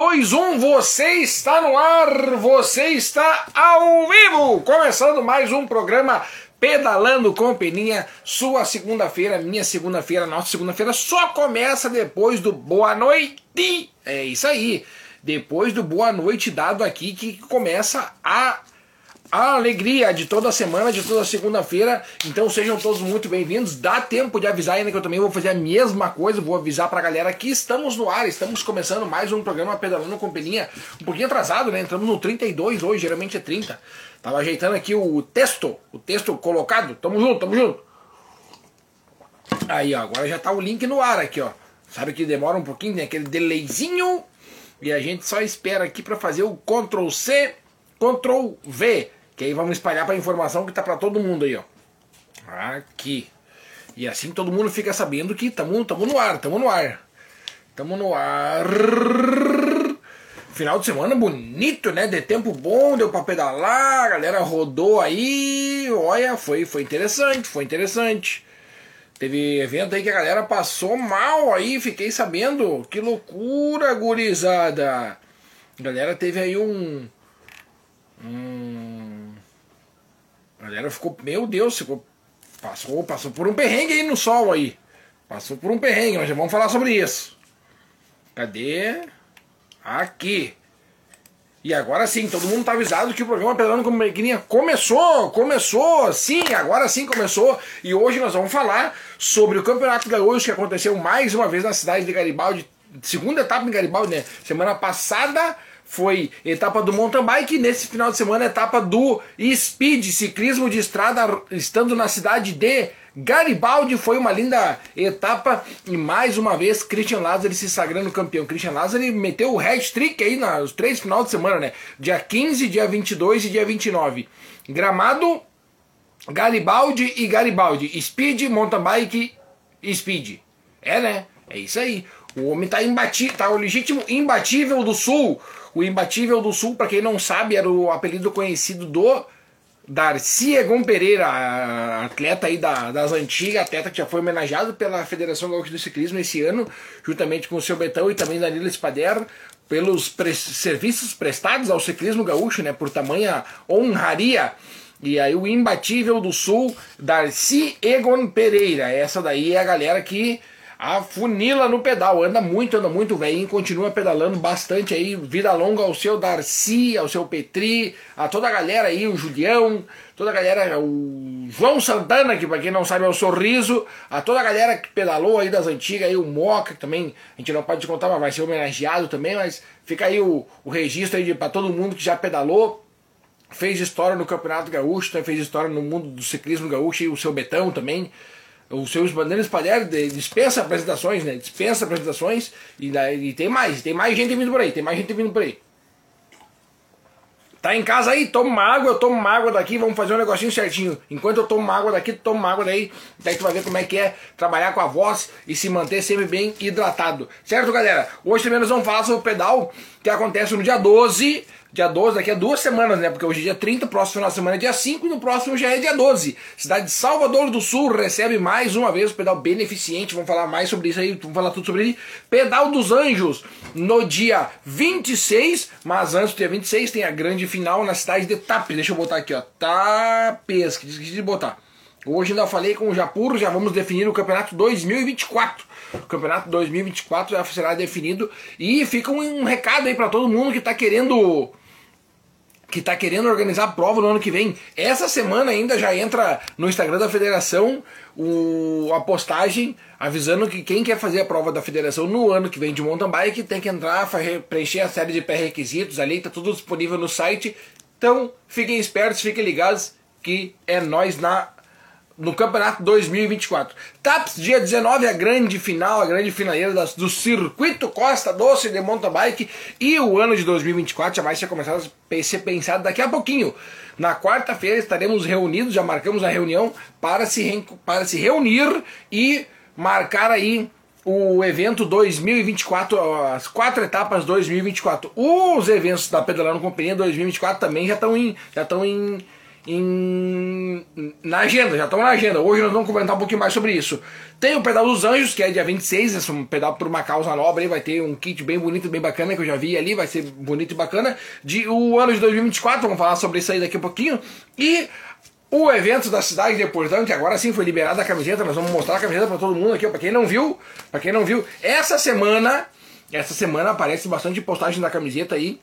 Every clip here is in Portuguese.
2, 1, você está no ar, você está ao vivo, começando mais um programa Pedalando com Peninha, sua segunda-feira, minha segunda-feira, nossa segunda-feira só começa depois do boa noite, é isso aí, depois do boa noite dado aqui que começa a a alegria de toda semana, de toda segunda-feira. Então sejam todos muito bem-vindos. Dá tempo de avisar ainda que eu também vou fazer a mesma coisa. Vou avisar pra galera que estamos no ar. Estamos começando mais um programa Pedalando com Peninha. Um pouquinho atrasado, né? Entramos no 32 hoje, geralmente é 30. Tava ajeitando aqui o texto, o texto colocado. Tamo junto, tamo junto. Aí, ó, agora já tá o link no ar aqui, ó. Sabe que demora um pouquinho, tem aquele delayzinho. E a gente só espera aqui para fazer o Ctrl C, Ctrl V. Que aí vamos espalhar para informação que tá para todo mundo aí, ó. Aqui. E assim todo mundo fica sabendo que tamo, tamo no ar, tamo no ar. Tamo no ar. Final de semana bonito, né? De tempo bom, deu pra pedalar, a galera rodou aí. Olha, foi, foi interessante, foi interessante. Teve evento aí que a galera passou mal aí, fiquei sabendo. Que loucura, gurizada. A galera teve aí um. Um. Galera ficou. Meu Deus, ficou. Passou, passou por um perrengue aí no sol aí. Passou por um perrengue, mas já vamos falar sobre isso. Cadê? Aqui. E agora sim, todo mundo tá avisado que o programa Pedalando com Maquininha começou, começou, sim, agora sim começou. E hoje nós vamos falar sobre o Campeonato Gaúcho que aconteceu mais uma vez na cidade de Garibaldi, segunda etapa em Garibaldi, né? Semana passada foi etapa do mountain bike, nesse final de semana etapa do speed, ciclismo de estrada, estando na cidade de Garibaldi foi uma linda etapa e mais uma vez Christian Lázaro se sagrando campeão. Christian Lázaro meteu o hat-trick aí nos três final de semana, né? Dia 15, dia 22 e dia 29. Gramado, Garibaldi e Garibaldi. Speed, mountain bike, speed. É, né? É isso aí. O homem tá imbatível, tá o legítimo imbatível do Sul. O imbatível do Sul, para quem não sabe, era o apelido conhecido do Darcy Egon Pereira, atleta aí da, das antigas, atleta que já foi homenageado pela Federação Gaúcha do Ciclismo esse ano, juntamente com o seu Betão e também Danilo Spader, pelos pre serviços prestados ao ciclismo gaúcho, né, por tamanha honraria. E aí o imbatível do Sul, Darcy Egon Pereira, essa daí é a galera que a funila no pedal, anda muito, anda muito, velho, continua pedalando bastante aí, vida longa ao seu Darcy, ao seu Petri, a toda a galera aí, o Julião, toda a galera, o João Santana, que pra quem não sabe é o Sorriso, a toda a galera que pedalou aí das antigas, aí o Moca, que também a gente não pode contar, mas vai ser homenageado também, mas fica aí o, o registro aí pra todo mundo que já pedalou, fez história no Campeonato Gaúcho, fez história no mundo do ciclismo gaúcho, e o seu Betão também, o seu Bandeiras Spalher dispensa apresentações, né? Dispensa apresentações e, e tem mais, tem mais gente vindo por aí, tem mais gente vindo por aí. Tá em casa aí, toma uma água, eu tomo uma água daqui, vamos fazer um negocinho certinho. Enquanto eu tomo uma água daqui, tu toma uma água daí, daí tu vai ver como é que é trabalhar com a voz e se manter sempre bem hidratado. Certo, galera? Hoje também nós vamos falar sobre o pedal que acontece no dia 12 Dia 12, daqui a duas semanas, né? Porque hoje é dia 30, próximo final de semana é dia 5 e no próximo já é dia 12. Cidade de Salvador do Sul recebe mais uma vez o pedal beneficente. Vamos falar mais sobre isso aí, vamos falar tudo sobre ele. Pedal dos Anjos no dia 26, mas antes do dia 26 tem a grande final na cidade de Tapes. Deixa eu botar aqui, ó. Tapes, que esqueci de botar. Hoje ainda falei com o Japur, já vamos definir o campeonato 2024. O campeonato 2024 já será definido e fica um, um recado aí para todo mundo que está querendo que está querendo organizar a prova no ano que vem. Essa semana ainda já entra no Instagram da federação o, a postagem avisando que quem quer fazer a prova da federação no ano que vem de mountain bike tem que entrar, preencher a série de pré-requisitos ali, está tudo disponível no site. Então fiquem espertos, fiquem ligados que é nós na no Campeonato 2024. TAPS, dia 19, a grande final, a grande finaleira do Circuito Costa Doce de mountain bike. E o ano de 2024 já vai ser começado a ser pensado daqui a pouquinho. Na quarta-feira estaremos reunidos, já marcamos a reunião para se, para se reunir e marcar aí o evento 2024, as quatro etapas 2024. Os eventos da Pedalando Companhia 2024 também já estão em, já estão em em, na agenda, já estão na agenda. Hoje nós vamos comentar um pouquinho mais sobre isso. Tem o Pedal dos Anjos, que é dia 26, esse é um pedal por uma causa nobre, vai ter um kit bem bonito, bem bacana, que eu já vi ali, vai ser bonito e bacana. De, o ano de 2024, vamos falar sobre isso aí daqui a pouquinho. E o evento da cidade de Portão, que agora sim foi liberada a camiseta, nós vamos mostrar a camiseta para todo mundo aqui, para quem não viu, para quem não viu, essa semana, essa semana aparece bastante postagem da camiseta aí.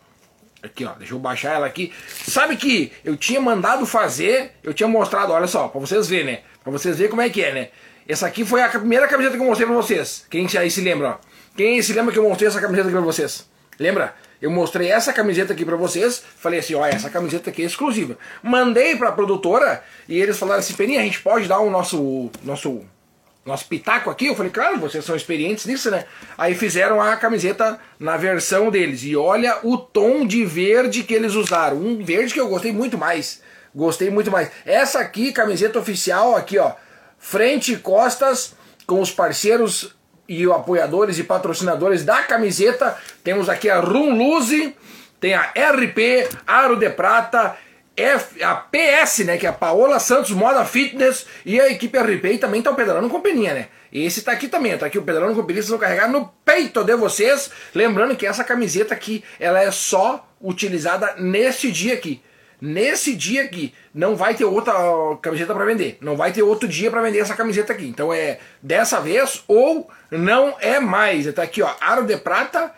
Aqui, ó, deixa eu baixar ela aqui. Sabe que eu tinha mandado fazer, eu tinha mostrado, olha só, para vocês verem, né? Para vocês verem como é que é, né? Essa aqui foi a primeira camiseta que eu mostrei pra vocês. Quem aí se lembra, ó. Quem se lembra que eu mostrei essa camiseta aqui pra vocês? Lembra? Eu mostrei essa camiseta aqui pra vocês. Falei assim, ó, essa camiseta aqui é exclusiva. Mandei pra produtora e eles falaram assim, Peninha, a gente pode dar o nosso, nosso, nosso pitaco aqui? Eu falei, claro, vocês são experientes nisso, né? Aí fizeram a camiseta na versão deles. E olha o tom de verde que eles usaram. Um verde que eu gostei muito mais. Gostei muito mais. Essa aqui, camiseta oficial, aqui, ó frente e costas com os parceiros e apoiadores e patrocinadores da camiseta. Temos aqui a Rum Luze, tem a RP, Aro de Prata, F, a PS, né, que é a Paola Santos Moda Fitness e a equipe RP também estão pedalando com peninha, né? Esse tá aqui também, tá aqui o pedalando com peninha, vocês vão carregar no peito de vocês. Lembrando que essa camiseta aqui, ela é só utilizada nesse dia aqui. Nesse dia aqui, não vai ter outra camiseta para vender. Não vai ter outro dia para vender essa camiseta aqui. Então é dessa vez ou não é mais. Tá aqui, ó, Aro de Prata,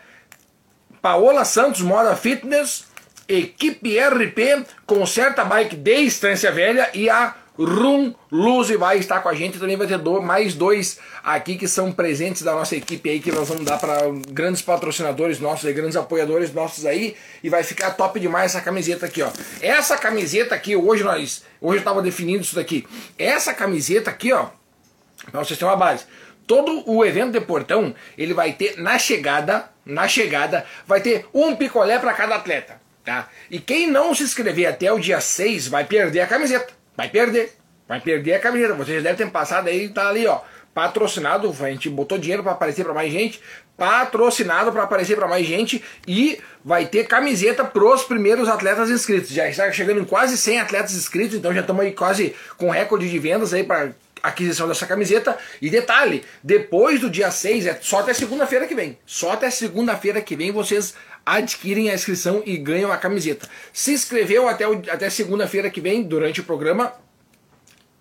Paola Santos Moda Fitness, equipe RP, Concerta Bike de Estância Velha e a Rum Luz vai estar com a gente. Também vai ter do, mais dois aqui que são presentes da nossa equipe aí, que nós vamos dar para grandes patrocinadores nossos, grandes apoiadores nossos aí. E vai ficar top demais essa camiseta aqui, ó. Essa camiseta aqui, hoje nós. Hoje eu estava definindo isso daqui. Essa camiseta aqui, ó. Para vocês terem uma base. Todo o evento de portão, ele vai ter na chegada, na chegada, vai ter um picolé para cada atleta. Tá? E quem não se inscrever até o dia 6 vai perder a camiseta. Vai perder. Vai perder a camiseta. Vocês devem ter passado aí, tá ali, ó. Patrocinado, a gente botou dinheiro para aparecer para mais gente. Patrocinado para aparecer para mais gente. E vai ter camiseta pros primeiros atletas inscritos. Já está chegando em quase 100 atletas inscritos, então já estamos aí quase com recorde de vendas aí para aquisição dessa camiseta. E detalhe, depois do dia 6, é só até segunda-feira que vem. Só até segunda-feira que vem vocês adquirem a inscrição e ganham a camiseta. Se inscreveu até, até segunda-feira que vem, durante o programa,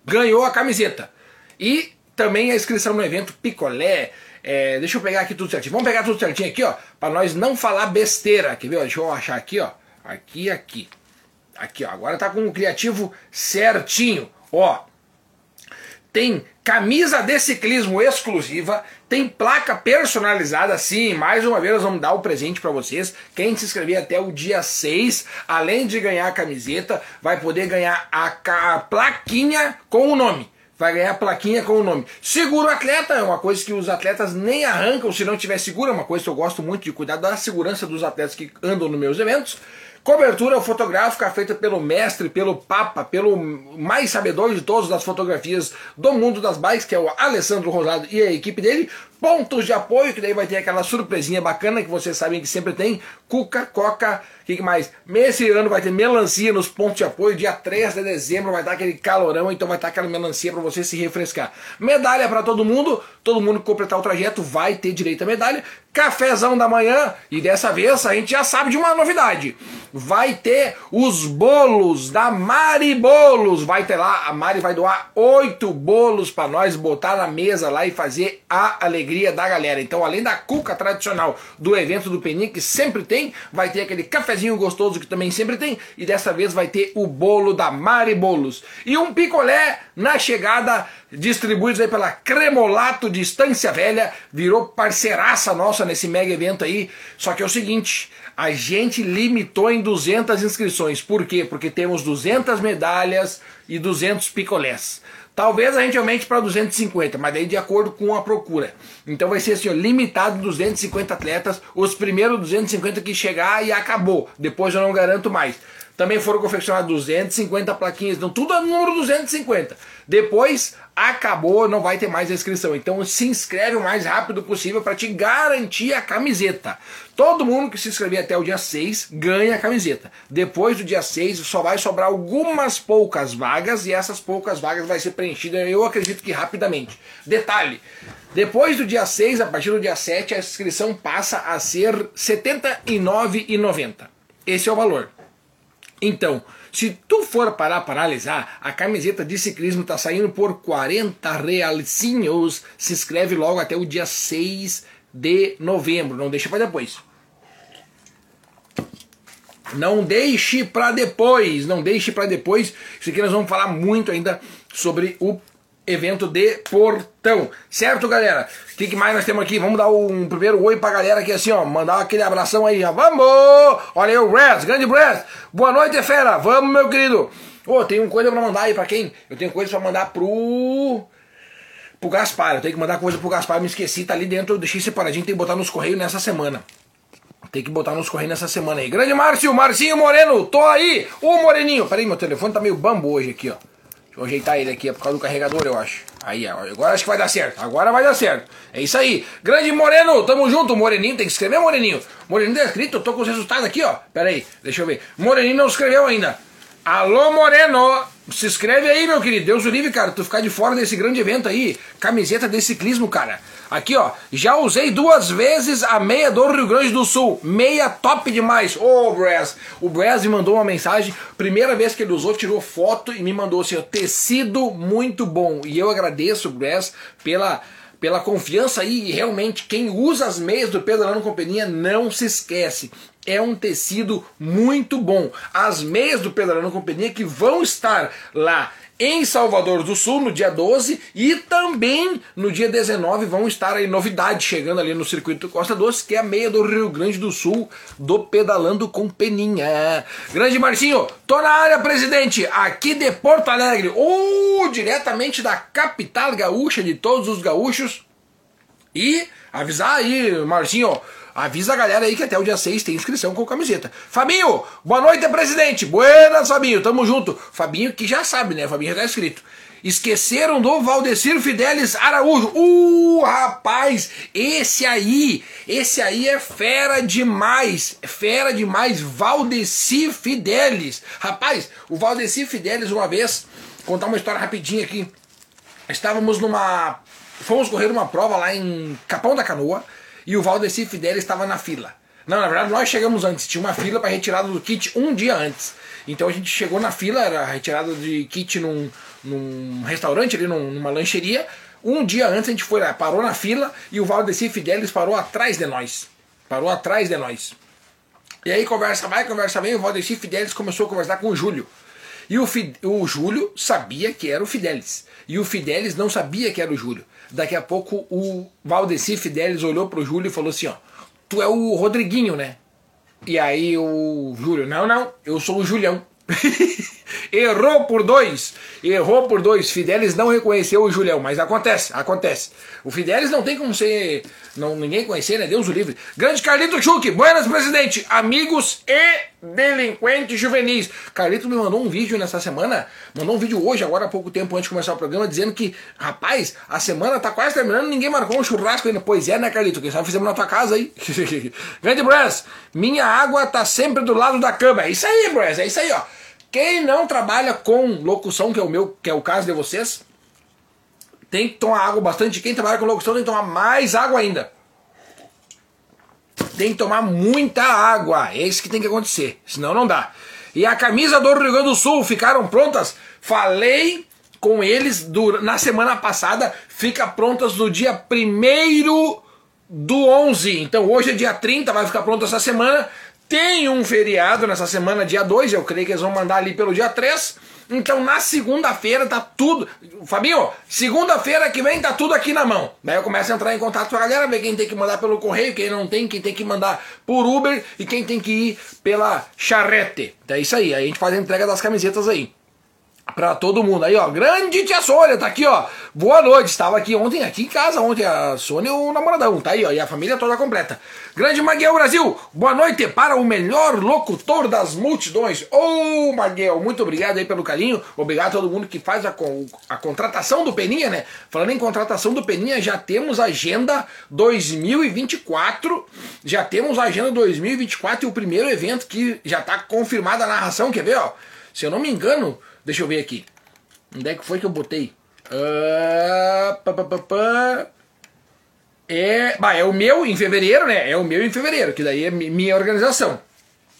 ganhou a camiseta. E também a inscrição no evento Picolé. É, deixa eu pegar aqui tudo certinho. Vamos pegar tudo certinho aqui, ó, para nós não falar besteira. Quer ver? Deixa eu achar aqui, ó. Aqui, aqui. Aqui, ó. Agora tá com o criativo certinho. Ó, tem camisa de ciclismo exclusiva, tem placa personalizada, sim, mais uma vez nós vamos dar o presente para vocês. Quem se inscrever até o dia 6, além de ganhar a camiseta, vai poder ganhar a, a plaquinha com o nome vai ganhar plaquinha com o nome. Seguro atleta é uma coisa que os atletas nem arrancam se não tiver seguro, é uma coisa que eu gosto muito de cuidar da segurança dos atletas que andam nos meus eventos. Cobertura fotográfica feita pelo mestre, pelo papa, pelo mais sabedor de todos das fotografias do mundo das bikes, que é o Alessandro Rosado e a equipe dele. Pontos de apoio, que daí vai ter aquela surpresinha bacana que vocês sabem que sempre tem. Cuca, Coca, o que, que, mais? Esse ano vai ter melancia nos pontos de apoio. Dia 3 de dezembro vai estar aquele calorão, então vai estar aquela melancia para você se refrescar. Medalha para todo mundo. Todo mundo que completar o trajeto vai ter direito à medalha. Cafezão da manhã. E dessa vez a gente já sabe de uma novidade. Vai ter os bolos da Mari Bolos. Vai ter lá, a Mari vai doar oito bolos para nós botar na mesa lá e fazer a alegria da galera. Então, além da cuca tradicional do evento do Peninha, que sempre tem, vai ter aquele cafezinho gostoso que também sempre tem. E dessa vez vai ter o bolo da Mari Bolos. E um picolé na chegada distribuídos aí pela Cremolato de Estância Velha, virou parceiraça nossa nesse mega evento aí. Só que é o seguinte, a gente limitou em 200 inscrições. Por quê? Porque temos 200 medalhas e 200 picolés. Talvez a gente aumente para 250, mas daí de acordo com a procura. Então vai ser assim, ó, limitado 250 atletas, os primeiros 250 que chegar e acabou. Depois eu não garanto mais. Também foram confeccionadas 250 plaquinhas, então tudo é número 250. Depois acabou, não vai ter mais inscrição. Então se inscreve o mais rápido possível para te garantir a camiseta. Todo mundo que se inscrever até o dia 6 ganha a camiseta. Depois do dia 6 só vai sobrar algumas poucas vagas e essas poucas vagas vai ser preenchida, eu acredito que rapidamente. Detalhe, depois do dia 6, a partir do dia 7, a inscrição passa a ser R$ 79,90. Esse é o valor. Então, se tu for parar para analisar, a camiseta de ciclismo está saindo por 40 realzinhos. Se inscreve logo até o dia 6 de novembro. Não deixa para depois. Não deixe para depois, não deixe para depois. Isso aqui nós vamos falar muito ainda sobre o evento de Portão. Certo, galera? O que, que, mais nós temos aqui? Vamos dar um primeiro oi pra galera aqui assim, ó. Mandar aquele abração aí, ó. Vamos! Olha aí o Brad, grande Brad. Boa noite, fera. Vamos, meu querido. Ô, oh, tem uma coisa pra mandar aí pra quem? Eu tenho coisa pra mandar pro. Pro Gaspar. Eu tenho que mandar coisa pro Gaspar. Me esqueci, tá ali dentro. Eu deixei separadinho. Tem que botar nos correios nessa semana. Tem que botar nos correios nessa semana aí. Grande Márcio, Marcinho Moreno, tô aí. Ô Moreninho, peraí, meu telefone tá meio bambo hoje aqui, ó. Vou ajeitar ele aqui, é por causa do carregador, eu acho. Aí, agora acho que vai dar certo. Agora vai dar certo. É isso aí. Grande Moreno, tamo junto. Moreninho, tem que escrever, Moreninho. Moreninho tá escrito, eu tô com os resultados aqui, ó. Pera aí, deixa eu ver. Moreninho não escreveu ainda. Alô, Moreno! Se inscreve aí, meu querido. Deus o livre, cara. Tu ficar de fora desse grande evento aí. Camiseta de ciclismo, cara. Aqui, ó. Já usei duas vezes a meia do Rio Grande do Sul. Meia top demais. Ô, oh, Brás. O Brás me mandou uma mensagem. Primeira vez que ele usou, tirou foto e me mandou assim, ó. Tecido muito bom. E eu agradeço, Brás, pela pela confiança aí, e realmente quem usa as meias do Pedalando Companhia não se esquece é um tecido muito bom. As meias do Pedalando Companhia que vão estar lá em Salvador do Sul no dia 12 e também no dia 19 vão estar aí novidades chegando ali no circuito Costa Doce, que é a meia do Rio Grande do Sul do Pedalando com Peninha. Grande Marcinho, tô na área, presidente, aqui de Porto Alegre, ou diretamente da capital gaúcha de todos os gaúchos. E avisar aí, Marcinho, Avisa a galera aí que até o dia 6 tem inscrição com camiseta. Fabinho, boa noite, presidente. Buenas, Fabinho, tamo junto. Fabinho que já sabe, né? Fabinho já tá escrito. Esqueceram do Valdecir Fidelis Araújo. Uh, rapaz, esse aí, esse aí é fera demais. Fera demais, Valdecir Fidelis. Rapaz, o Valdecir Fidelis uma vez, contar uma história rapidinha aqui. Estávamos numa fomos correr uma prova lá em Capão da Canoa e o Valdeci Fidelis estava na fila. Não, na verdade nós chegamos antes, tinha uma fila para retirada do kit um dia antes. Então a gente chegou na fila, era retirada de kit num, num restaurante ali, num, numa lancheria. Um dia antes a gente foi lá, parou na fila e o Valdeci Fidelis parou atrás de nós. Parou atrás de nós. E aí conversa vai, conversa vem, o Valdeci Fidelis começou a conversar com o Júlio. E o, o Júlio sabia que era o Fidelis. E o Fidelis não sabia que era o Júlio. Daqui a pouco o Valdeci Fidelis olhou pro Júlio e falou assim: ó, tu é o Rodriguinho, né? E aí o Júlio, não, não, eu sou o Julião. Errou por dois. Errou por dois. Fidelis não reconheceu o Julião, mas acontece, acontece. O Fidelis não tem como ser. Não, ninguém conhecer, né? Deus o livre. Grande Carlito Chuck, buenas, presidente. Amigos e delinquentes juvenis. Carlito me mandou um vídeo nessa semana. Mandou um vídeo hoje, agora há pouco tempo antes de começar o programa, dizendo que, rapaz, a semana tá quase terminando, ninguém marcou um churrasco ainda. Pois é, né, Carlito? Quem sabe fizemos na tua casa aí. Grande Brass, minha água tá sempre do lado da cama. É isso aí, Brass, é isso aí, ó. Quem não trabalha com locução, que é o meu, que é o caso de vocês, tem que tomar água bastante. Quem trabalha com locução tem que tomar mais água ainda. Tem que tomar muita água. É isso que tem que acontecer. Senão não dá. E a camisa do Rio Grande do Sul ficaram prontas. Falei com eles na semana passada. Fica prontas no dia 1 do 11. Então hoje é dia 30, vai ficar pronto essa semana. Tem um feriado nessa semana, dia 2, eu creio que eles vão mandar ali pelo dia 3. Então na segunda-feira tá tudo. Fabinho, segunda-feira que vem tá tudo aqui na mão. Daí eu começo a entrar em contato com a galera, ver quem tem que mandar pelo correio, quem não tem, quem tem que mandar por Uber e quem tem que ir pela charrete. É isso aí, aí a gente faz a entrega das camisetas aí. Para todo mundo. Aí, ó, grande tia Sônia, tá aqui, ó. Boa noite, estava aqui ontem, aqui em casa, ontem, a Sônia e o namoradão, tá aí, ó, e a família toda completa. Grande Maguel Brasil, boa noite para o melhor locutor das multidões. Ô, oh, Maguel, muito obrigado aí pelo carinho, obrigado a todo mundo que faz a, a contratação do Peninha, né? Falando em contratação do Peninha, já temos agenda 2024, já temos agenda 2024 e o primeiro evento que já tá confirmada a narração, quer ver, ó? Se eu não me engano, Deixa eu ver aqui. Onde é que foi que eu botei? Uh, pá, pá, pá, é, bah, é o meu em fevereiro, né? É o meu em fevereiro, que daí é minha organização.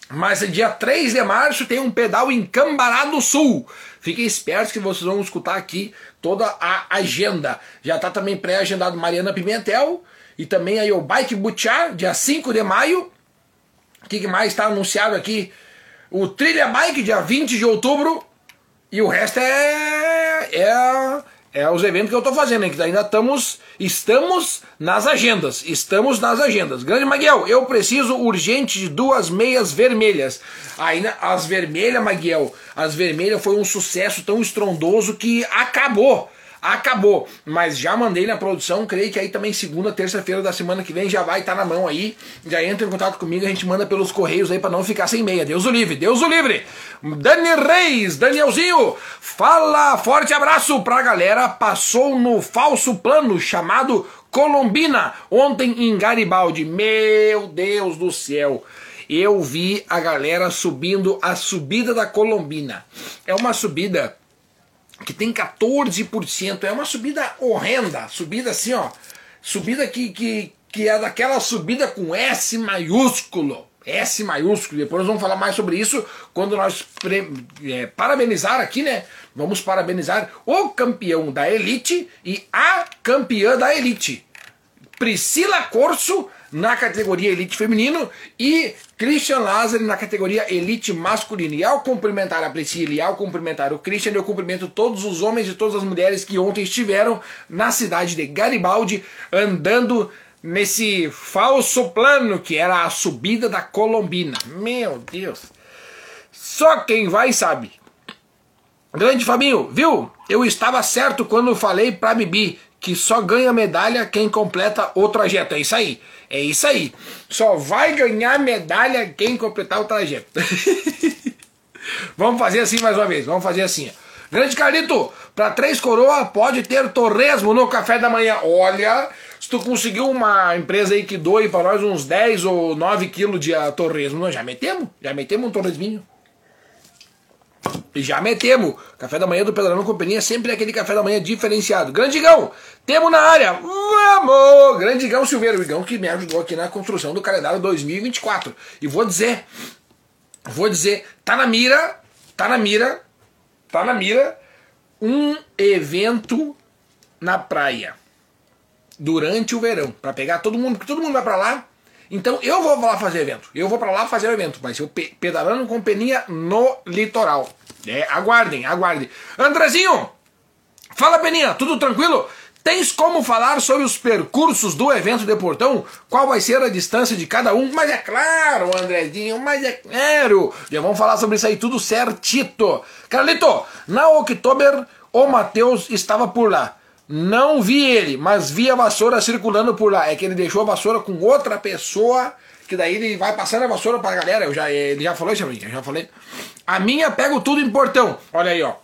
Mas dia 3 de março tem um pedal em Cambará do Sul. Fiquem espertos que vocês vão escutar aqui toda a agenda. Já está também pré-agendado Mariana Pimentel e também aí o Bike Butchar, dia 5 de maio. O que, que mais está anunciado aqui? O Trilha Bike, dia 20 de outubro. E o resto é, é, é os eventos que eu estou fazendo, hein, que ainda estamos, estamos nas agendas. Estamos nas agendas. Grande Maguel, eu preciso urgente de duas meias vermelhas. Ainda as vermelhas, Maguel, as vermelhas foi um sucesso tão estrondoso que acabou acabou. Mas já mandei na produção, creio que aí também segunda, terça-feira da semana que vem já vai estar tá na mão aí. Já entra em contato comigo, a gente manda pelos correios aí para não ficar sem meia. Deus o livre, Deus o livre. Dani Reis, Danielzinho, fala, forte abraço pra galera. Passou no falso plano chamado Colombina ontem em Garibaldi. Meu Deus do céu eu vi a galera subindo a subida da Colombina. É uma subida que tem 14%. É uma subida horrenda, subida assim, ó. Subida que, que, que é daquela subida com S maiúsculo. S maiúsculo. Depois nós vamos falar mais sobre isso quando nós é, parabenizar aqui, né? Vamos parabenizar o campeão da elite e a campeã da elite. Priscila Corso na categoria Elite Feminino e Christian Lázaro na categoria Elite Masculino. E ao cumprimentar a Priscila e ao cumprimentar o Christian, eu cumprimento todos os homens e todas as mulheres que ontem estiveram na cidade de Garibaldi andando nesse falso plano que era a subida da Colombina. Meu Deus! Só quem vai sabe. Grande Fabinho, viu? Eu estava certo quando falei pra Bibi que só ganha medalha quem completa o trajeto. É isso aí. É isso aí. Só vai ganhar medalha quem completar o trajeto. Vamos fazer assim mais uma vez. Vamos fazer assim. Grande Carlito, para três coroas pode ter torresmo no café da manhã. Olha, se tu conseguiu uma empresa aí que doe para nós uns 10 ou 9 quilos de torresmo, nós já metemos? Já metemos um torresminho. E já metemos. Café da manhã do Pedalão Companhia sempre é aquele café da manhã diferenciado. Grandigão, temos na área. Vamos! Grandigão Silveira, o Igão que me ajudou aqui na construção do calendário 2024. E vou dizer, vou dizer, tá na mira, tá na mira, tá na mira um evento na praia durante o verão para pegar todo mundo, porque todo mundo vai para lá então eu vou lá fazer evento. Eu vou para lá fazer o evento. Mas eu pedalando com peninha no litoral. É, aguardem, aguardem. Andrezinho! Fala, Peninha, tudo tranquilo? Tens como falar sobre os percursos do evento de Portão? Qual vai ser a distância de cada um? Mas é claro, Andrezinho, mas é claro. Já vamos falar sobre isso aí tudo certito. Carlito, na Oktober, o Matheus estava por lá. Não vi ele, mas vi a vassoura circulando por lá. É que ele deixou a vassoura com outra pessoa, que daí ele vai passando a vassoura pra galera. Eu já, ele já falou isso pra mim, eu já falei. A minha pego tudo em portão. Olha aí, ó.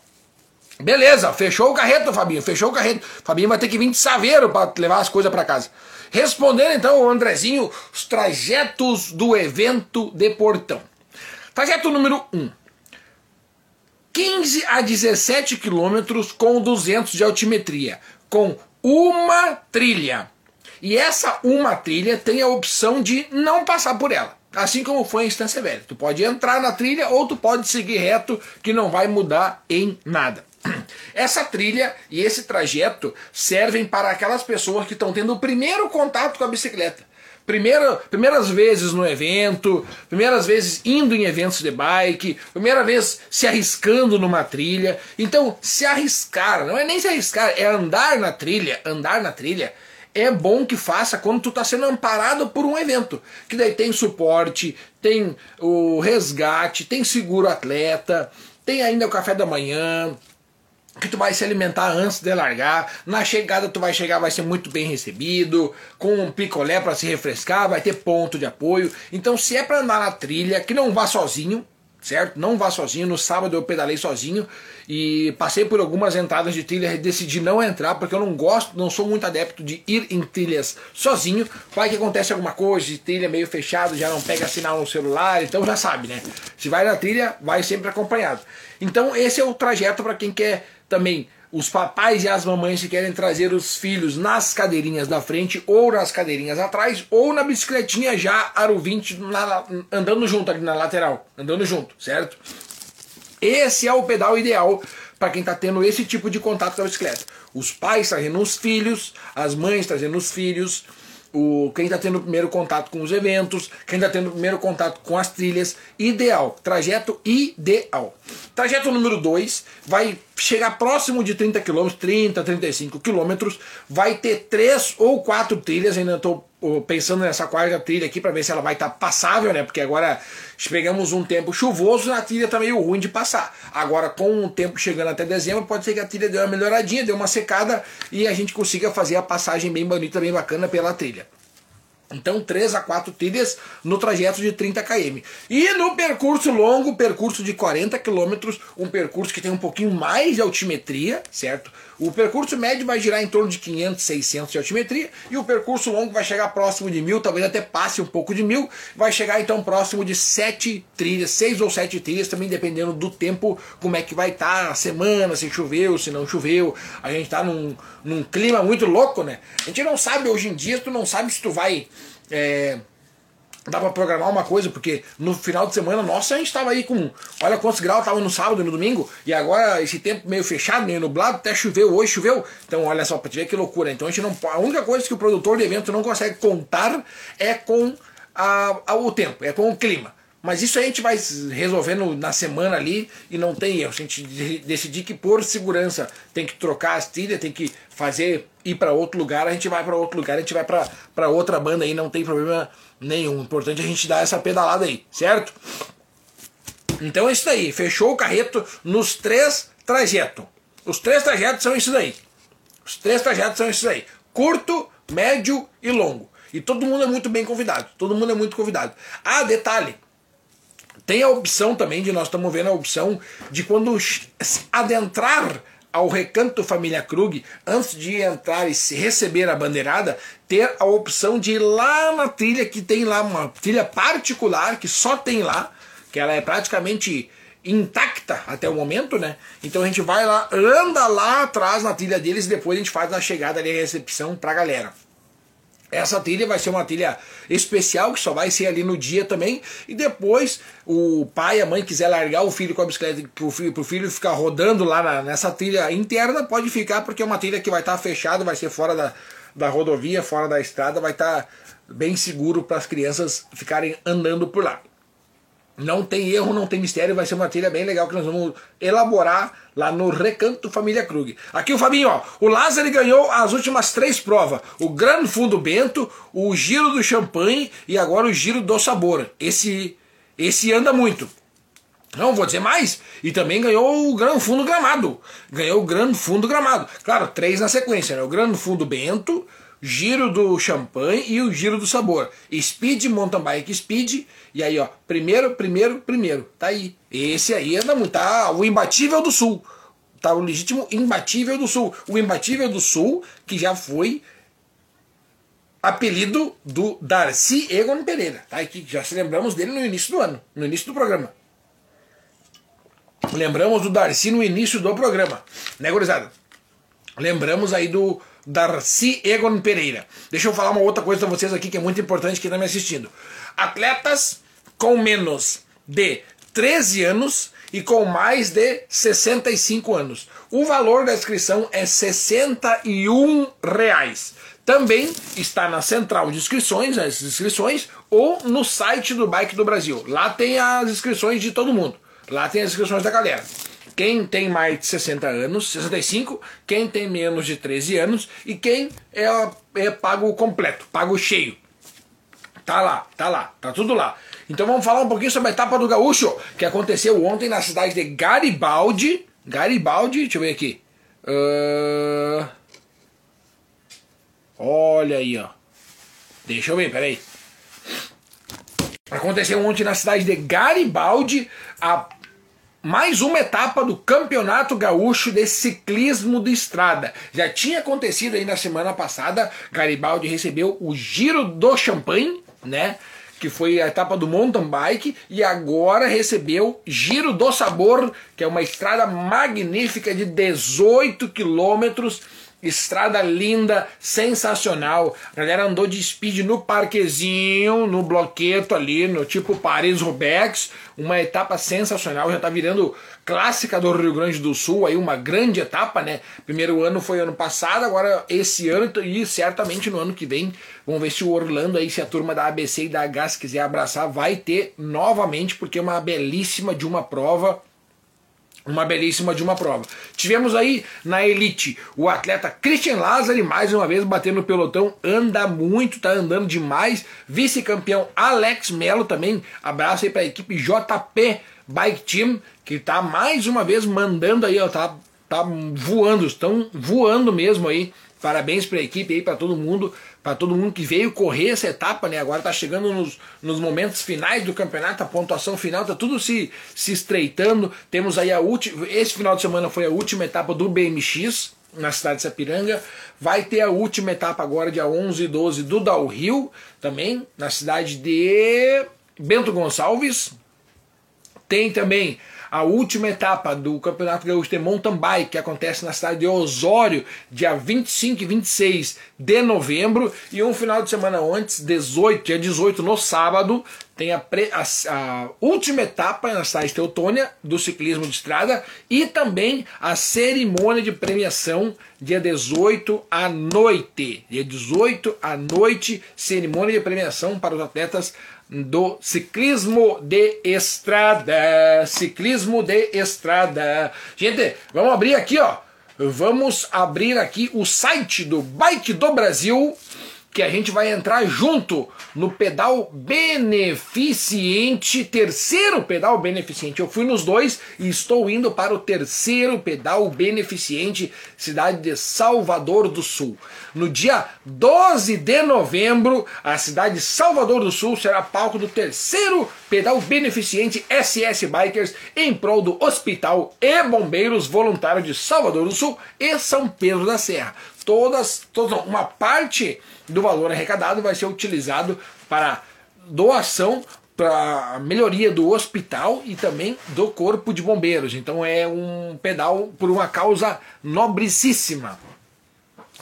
Beleza, fechou o carreto, Fabinho, fechou o carreto. Fabinho vai ter que vir de saveiro para levar as coisas para casa. Respondendo então o Andrezinho, os trajetos do evento de Portão. Trajeto número 1. Um. 15 a 17 quilômetros com 200 de altimetria com uma trilha. E essa uma trilha tem a opção de não passar por ela. Assim como foi em Estância Velha. Tu pode entrar na trilha ou tu pode seguir reto, que não vai mudar em nada. Essa trilha e esse trajeto servem para aquelas pessoas que estão tendo o primeiro contato com a bicicleta. Primeira, primeiras vezes no evento, primeiras vezes indo em eventos de bike, primeira vez se arriscando numa trilha. Então, se arriscar, não é nem se arriscar, é andar na trilha, andar na trilha. É bom que faça quando tu está sendo amparado por um evento. Que daí tem suporte, tem o resgate, tem seguro atleta, tem ainda o café da manhã, que tu vai se alimentar antes de largar. Na chegada tu vai chegar, vai ser muito bem recebido, com um picolé para se refrescar, vai ter ponto de apoio. Então, se é para andar na trilha, que não vá sozinho, certo? Não vá sozinho. No sábado eu pedalei sozinho e passei por algumas entradas de trilha e decidi não entrar porque eu não gosto, não sou muito adepto de ir em trilhas sozinho. Vai que acontece alguma coisa, de trilha meio fechado, já não pega sinal no celular, então já sabe, né? Se vai na trilha, vai sempre acompanhado. Então esse é o trajeto para quem quer também os papais e as mamães que querem trazer os filhos nas cadeirinhas da frente ou nas cadeirinhas atrás ou na bicicletinha já aro 20 na, andando junto ali na lateral, andando junto, certo? Esse é o pedal ideal para quem está tendo esse tipo de contato com a bicicleta. Os pais trazendo os filhos, as mães trazendo os filhos, o, quem está tendo o primeiro contato com os eventos, quem está tendo o primeiro contato com as trilhas, ideal, trajeto ideal. Trajeto número 2 vai chegar próximo de 30 km, 30, 35 km, vai ter três ou quatro trilhas, ainda estou pensando nessa quarta trilha aqui para ver se ela vai estar tá passável, né? Porque agora pegamos um tempo chuvoso, a trilha tá meio ruim de passar. Agora com o tempo chegando até dezembro, pode ser que a trilha dê uma melhoradinha, dê uma secada e a gente consiga fazer a passagem bem bonita, bem bacana pela trilha. Então, 3 a 4 trilhas no trajeto de 30 km. E no percurso longo, percurso de 40 km, um percurso que tem um pouquinho mais de altimetria, certo? O percurso médio vai girar em torno de 500, 600 de altimetria e o percurso longo vai chegar próximo de 1000, talvez até passe um pouco de 1000, vai chegar então próximo de 7 trilhas, 6 ou 7 trilhas, também dependendo do tempo, como é que vai estar tá semana, se choveu, se não choveu. A gente está num, num clima muito louco, né? A gente não sabe hoje em dia, tu não sabe se tu vai. É, dá pra programar uma coisa, porque no final de semana, nossa, a gente tava aí com. Olha quantos graus tava no sábado e no domingo, e agora esse tempo meio fechado, meio nublado, até choveu, hoje choveu. Então, olha só, pra te ver que loucura. Então a gente não. A única coisa que o produtor de evento não consegue contar é com a, a, o tempo, é com o clima. Mas isso a gente vai resolvendo na semana ali e não tem erro. A gente decidir que por segurança tem que trocar as trilhas, tem que fazer ir para outro lugar, a gente vai para outro lugar, a gente vai para outra banda aí, não tem problema nenhum. Importante a gente dar essa pedalada aí, certo? Então é isso daí. Fechou o carreto nos três trajetos. Os três trajetos são isso daí. Os três trajetos são isso daí. Curto, médio e longo. E todo mundo é muito bem convidado. Todo mundo é muito convidado. Ah, detalhe. Tem a opção também de nós estamos vendo a opção de quando adentrar ao recanto Família Krug, antes de entrar e receber a bandeirada, ter a opção de ir lá na trilha que tem lá, uma trilha particular que só tem lá, que ela é praticamente intacta até o momento, né? Então a gente vai lá, anda lá atrás na trilha deles e depois a gente faz a chegada ali, a recepção pra galera. Essa trilha vai ser uma trilha especial, que só vai ser ali no dia também. E depois o pai a mãe quiser largar o filho com a bicicleta pro filho, pro filho ficar rodando lá na, nessa trilha interna, pode ficar, porque é uma trilha que vai estar tá fechada, vai ser fora da, da rodovia, fora da estrada, vai estar tá bem seguro para as crianças ficarem andando por lá. Não tem erro, não tem mistério, vai ser uma trilha bem legal que nós vamos elaborar lá no Recanto Família Krug. Aqui o Fabinho, ó, o Lázaro ganhou as últimas três provas: o Grande Fundo Bento, o Giro do Champanhe e agora o Giro do Sabor. Esse, esse anda muito. Não vou dizer mais. E também ganhou o Grande Fundo Gramado. Ganhou o Grande Fundo Gramado. Claro, três na sequência, né? O Grande Fundo Bento, Giro do Champanhe e o Giro do Sabor. Speed, Mountain Bike Speed. E aí, ó, primeiro, primeiro, primeiro. Tá aí. Esse aí anda muito. Tá o imbatível do Sul. Tá o legítimo imbatível do Sul. O imbatível do Sul, que já foi apelido do Darcy Egon Pereira. Tá? Que já se lembramos dele no início do ano, no início do programa. Lembramos do Darcy no início do programa. Né, gurizada? Lembramos aí do Darcy Egon Pereira. Deixa eu falar uma outra coisa para vocês aqui que é muito importante que está me assistindo. Atletas com menos de 13 anos e com mais de 65 anos. O valor da inscrição é 61 reais. Também está na central de inscrições, as inscrições, ou no site do Bike do Brasil. Lá tem as inscrições de todo mundo. Lá tem as inscrições da galera quem tem mais de 60 anos, 65, quem tem menos de 13 anos e quem é, é pago completo, pago cheio. Tá lá, tá lá, tá tudo lá. Então vamos falar um pouquinho sobre a etapa do Gaúcho, que aconteceu ontem na cidade de Garibaldi. Garibaldi, deixa eu ver aqui. Uh... Olha aí, ó. Deixa eu ver, peraí. Aconteceu ontem na cidade de Garibaldi a mais uma etapa do Campeonato Gaúcho de Ciclismo de Estrada. Já tinha acontecido aí na semana passada, Garibaldi recebeu o Giro do Champagne, né? Que foi a etapa do mountain bike, e agora recebeu Giro do Sabor, que é uma estrada magnífica de 18 quilômetros Estrada linda, sensacional. A galera andou de speed no parquezinho, no bloqueto ali, no tipo Paris-Roubaix. Uma etapa sensacional, já tá virando clássica do Rio Grande do Sul, aí uma grande etapa, né? Primeiro ano foi ano passado, agora esse ano e certamente no ano que vem. Vamos ver se o Orlando aí, se a turma da ABC e da H quiser abraçar, vai ter novamente, porque é uma belíssima de uma prova uma belíssima de uma prova. Tivemos aí na elite o atleta Christian Lazari, mais uma vez batendo no pelotão, anda muito, tá andando demais. Vice-campeão Alex Melo também, abraço aí para a equipe JP Bike Team, que tá mais uma vez mandando aí, ó, tá, tá voando, estão voando mesmo aí. Parabéns para a equipe aí, para todo mundo para todo mundo que veio correr essa etapa, né? Agora está chegando nos, nos momentos finais do campeonato, a pontuação final está tudo se, se estreitando. Temos aí a última. Esse final de semana foi a última etapa do BMX na cidade de Sapiranga. Vai ter a última etapa agora, dia 11 e 12, do Downhill, também, na cidade de Bento Gonçalves. Tem também a última etapa do Campeonato Gaúcho de Mountain Bike, que acontece na cidade de Osório, dia 25 e 26 de novembro, e um final de semana antes, 18, dia 18, no sábado, tem a, pre, a, a, última etapa na cidade de Teutônia do ciclismo de estrada e também a cerimônia de premiação dia 18 à noite. Dia 18 à noite, cerimônia de premiação para os atletas do ciclismo de estrada. Ciclismo de estrada. Gente, vamos abrir aqui, ó. Vamos abrir aqui o site do Bike do Brasil que a gente vai entrar junto no pedal beneficiente, terceiro pedal beneficiente. Eu fui nos dois e estou indo para o terceiro pedal beneficiente, cidade de Salvador do Sul. No dia 12 de novembro, a cidade de Salvador do Sul será palco do terceiro pedal beneficiente SS Bikers em prol do Hospital e Bombeiros Voluntários de Salvador do Sul e São Pedro da Serra. Todas, todas uma parte do valor arrecadado vai ser utilizado para doação para melhoria do hospital e também do corpo de bombeiros. Então é um pedal por uma causa nobricíssima.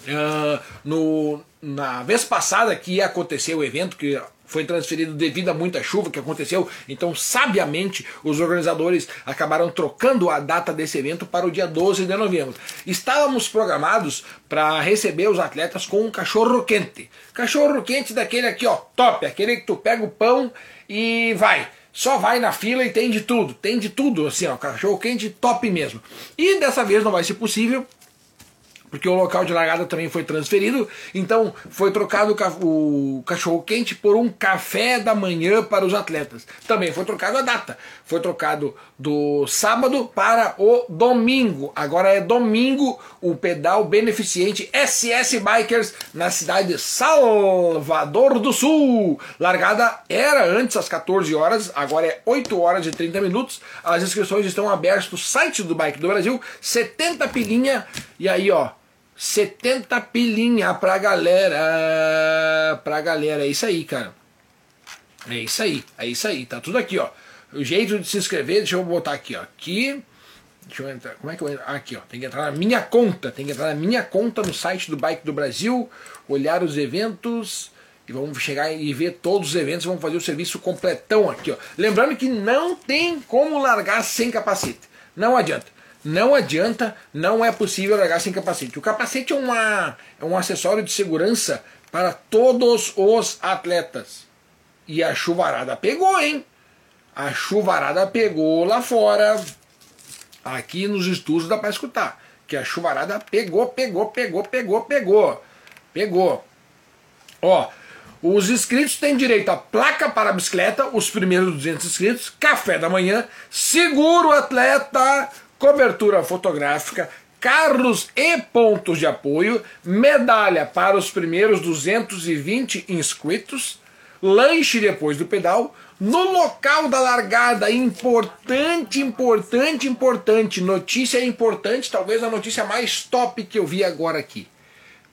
Uh, no, na vez passada que ia acontecer o evento, que foi transferido devido a muita chuva que aconteceu. Então, sabiamente, os organizadores acabaram trocando a data desse evento para o dia 12 de novembro. Estávamos programados para receber os atletas com um cachorro quente. Cachorro quente daquele aqui, ó, top, aquele que tu pega o pão e vai só vai na fila e tem de tudo, tem de tudo, assim, ó, cachorro quente top mesmo. E dessa vez não vai ser possível, porque o local de largada também foi transferido, então foi trocado o cachorro quente por um café da manhã para os atletas. Também foi trocado a data, foi trocado do sábado para o domingo. Agora é domingo o pedal beneficente SS Bikers na cidade de Salvador do Sul. Largada era antes às 14 horas, agora é 8 horas e 30 minutos. As inscrições estão abertas no site do Bike do Brasil, 70 pilinha e aí ó 70 pilinha pra galera. Pra galera. É isso aí, cara. É isso aí. É isso aí. Tá tudo aqui, ó. O jeito de se inscrever, deixa eu botar aqui, ó. Aqui. Deixa eu entrar. Como é que eu entro? Aqui, ó. Tem que entrar na minha conta. Tem que entrar na minha conta no site do Bike do Brasil. Olhar os eventos. E vamos chegar e ver todos os eventos. Vamos fazer o serviço completão aqui, ó. Lembrando que não tem como largar sem capacete. Não adianta. Não adianta, não é possível largar sem capacete. O capacete é, uma, é um acessório de segurança para todos os atletas. E a chuvarada pegou, hein? A chuvarada pegou lá fora. Aqui nos estudos dá para escutar. Que a chuvarada pegou, pegou, pegou, pegou, pegou. Pegou. Ó, os inscritos têm direito a placa para bicicleta, os primeiros 200 inscritos, café da manhã, seguro atleta, cobertura fotográfica, carros e pontos de apoio, medalha para os primeiros 220 inscritos, lanche depois do pedal, no local da largada, importante, importante, importante, notícia importante, talvez a notícia mais top que eu vi agora aqui.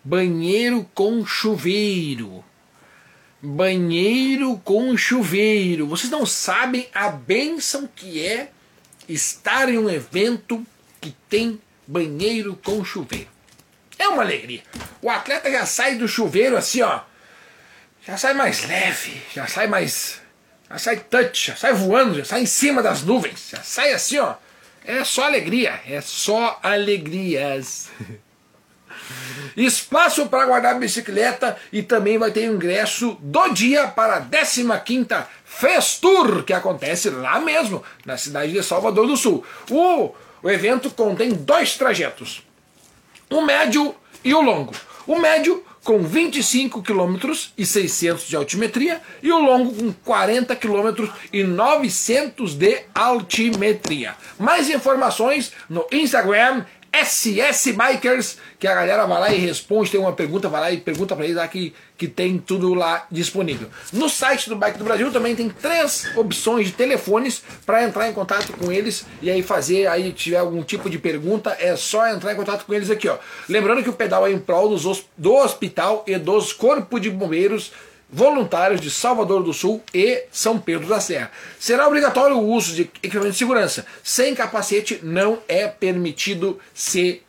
Banheiro com chuveiro. Banheiro com chuveiro. Vocês não sabem a benção que é estar em um evento que tem banheiro com chuveiro. É uma alegria. O atleta já sai do chuveiro assim, ó. Já sai mais leve, já sai mais. Já sai touch, já sai voando, já sai em cima das nuvens, já sai assim, ó. É só alegria, é só alegrias. Espaço para guardar bicicleta e também vai ter ingresso do dia para a 15ª Festur, que acontece lá mesmo, na cidade de Salvador do Sul. O, o evento contém dois trajetos, o médio e o longo. O médio com 25 km e 600 de altimetria e o longo com 40 km e 900 de altimetria. Mais informações no Instagram SS Bikers, que a galera vai lá e responde, tem uma pergunta, vai lá e pergunta para eles lá que, que tem tudo lá disponível. No site do Bike do Brasil também tem três opções de telefones para entrar em contato com eles e aí fazer, aí tiver algum tipo de pergunta, é só entrar em contato com eles aqui, ó. Lembrando que o pedal é em prol dos, do hospital e dos corpos de bombeiros voluntários de Salvador do Sul e São Pedro da Serra. Será obrigatório o uso de equipamento de segurança. Sem capacete não é permitido se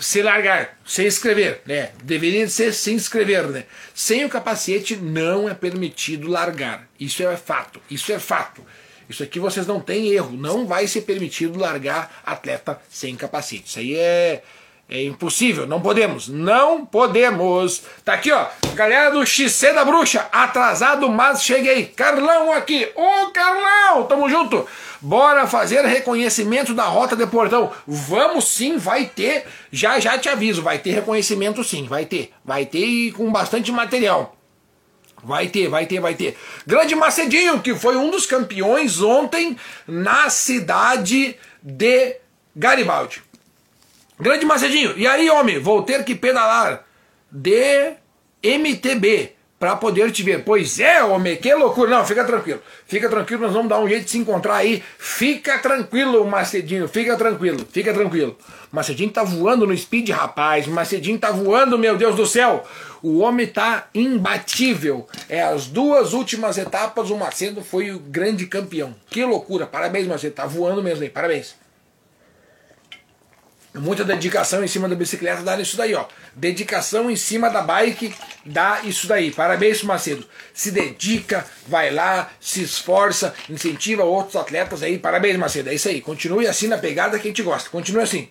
se largar, sem escrever, né? Deveria ser sem escrever, né? Sem o capacete não é permitido largar. Isso é fato. Isso é fato. Isso aqui vocês não têm erro. Não vai ser permitido largar atleta sem capacete. Isso aí é é impossível, não podemos, não podemos. Tá aqui, ó, galera do XC da Bruxa, atrasado, mas cheguei. Carlão aqui, ô Carlão, tamo junto. Bora fazer reconhecimento da rota de portão. Vamos sim, vai ter. Já já te aviso, vai ter reconhecimento sim, vai ter. Vai ter e com bastante material. Vai ter, vai ter, vai ter. Grande Macedinho, que foi um dos campeões ontem na cidade de Garibaldi. Grande Macedinho, e aí, homem, vou ter que pedalar de MTB para poder te ver. Pois é, homem, que loucura. Não, fica tranquilo. Fica tranquilo, nós vamos dar um jeito de se encontrar aí. Fica tranquilo, Macedinho, fica tranquilo, fica tranquilo. Macedinho tá voando no speed, rapaz. Macedinho tá voando, meu Deus do céu. O homem tá imbatível. É as duas últimas etapas, o Macedo foi o grande campeão. Que loucura. Parabéns, Macedo. Tá voando mesmo aí. Parabéns. Muita dedicação em cima da bicicleta dá isso daí, ó. Dedicação em cima da bike dá isso daí. Parabéns, Macedo. Se dedica, vai lá, se esforça, incentiva outros atletas aí. Parabéns, Macedo. É isso aí. Continue assim na pegada que a gente gosta. Continue assim.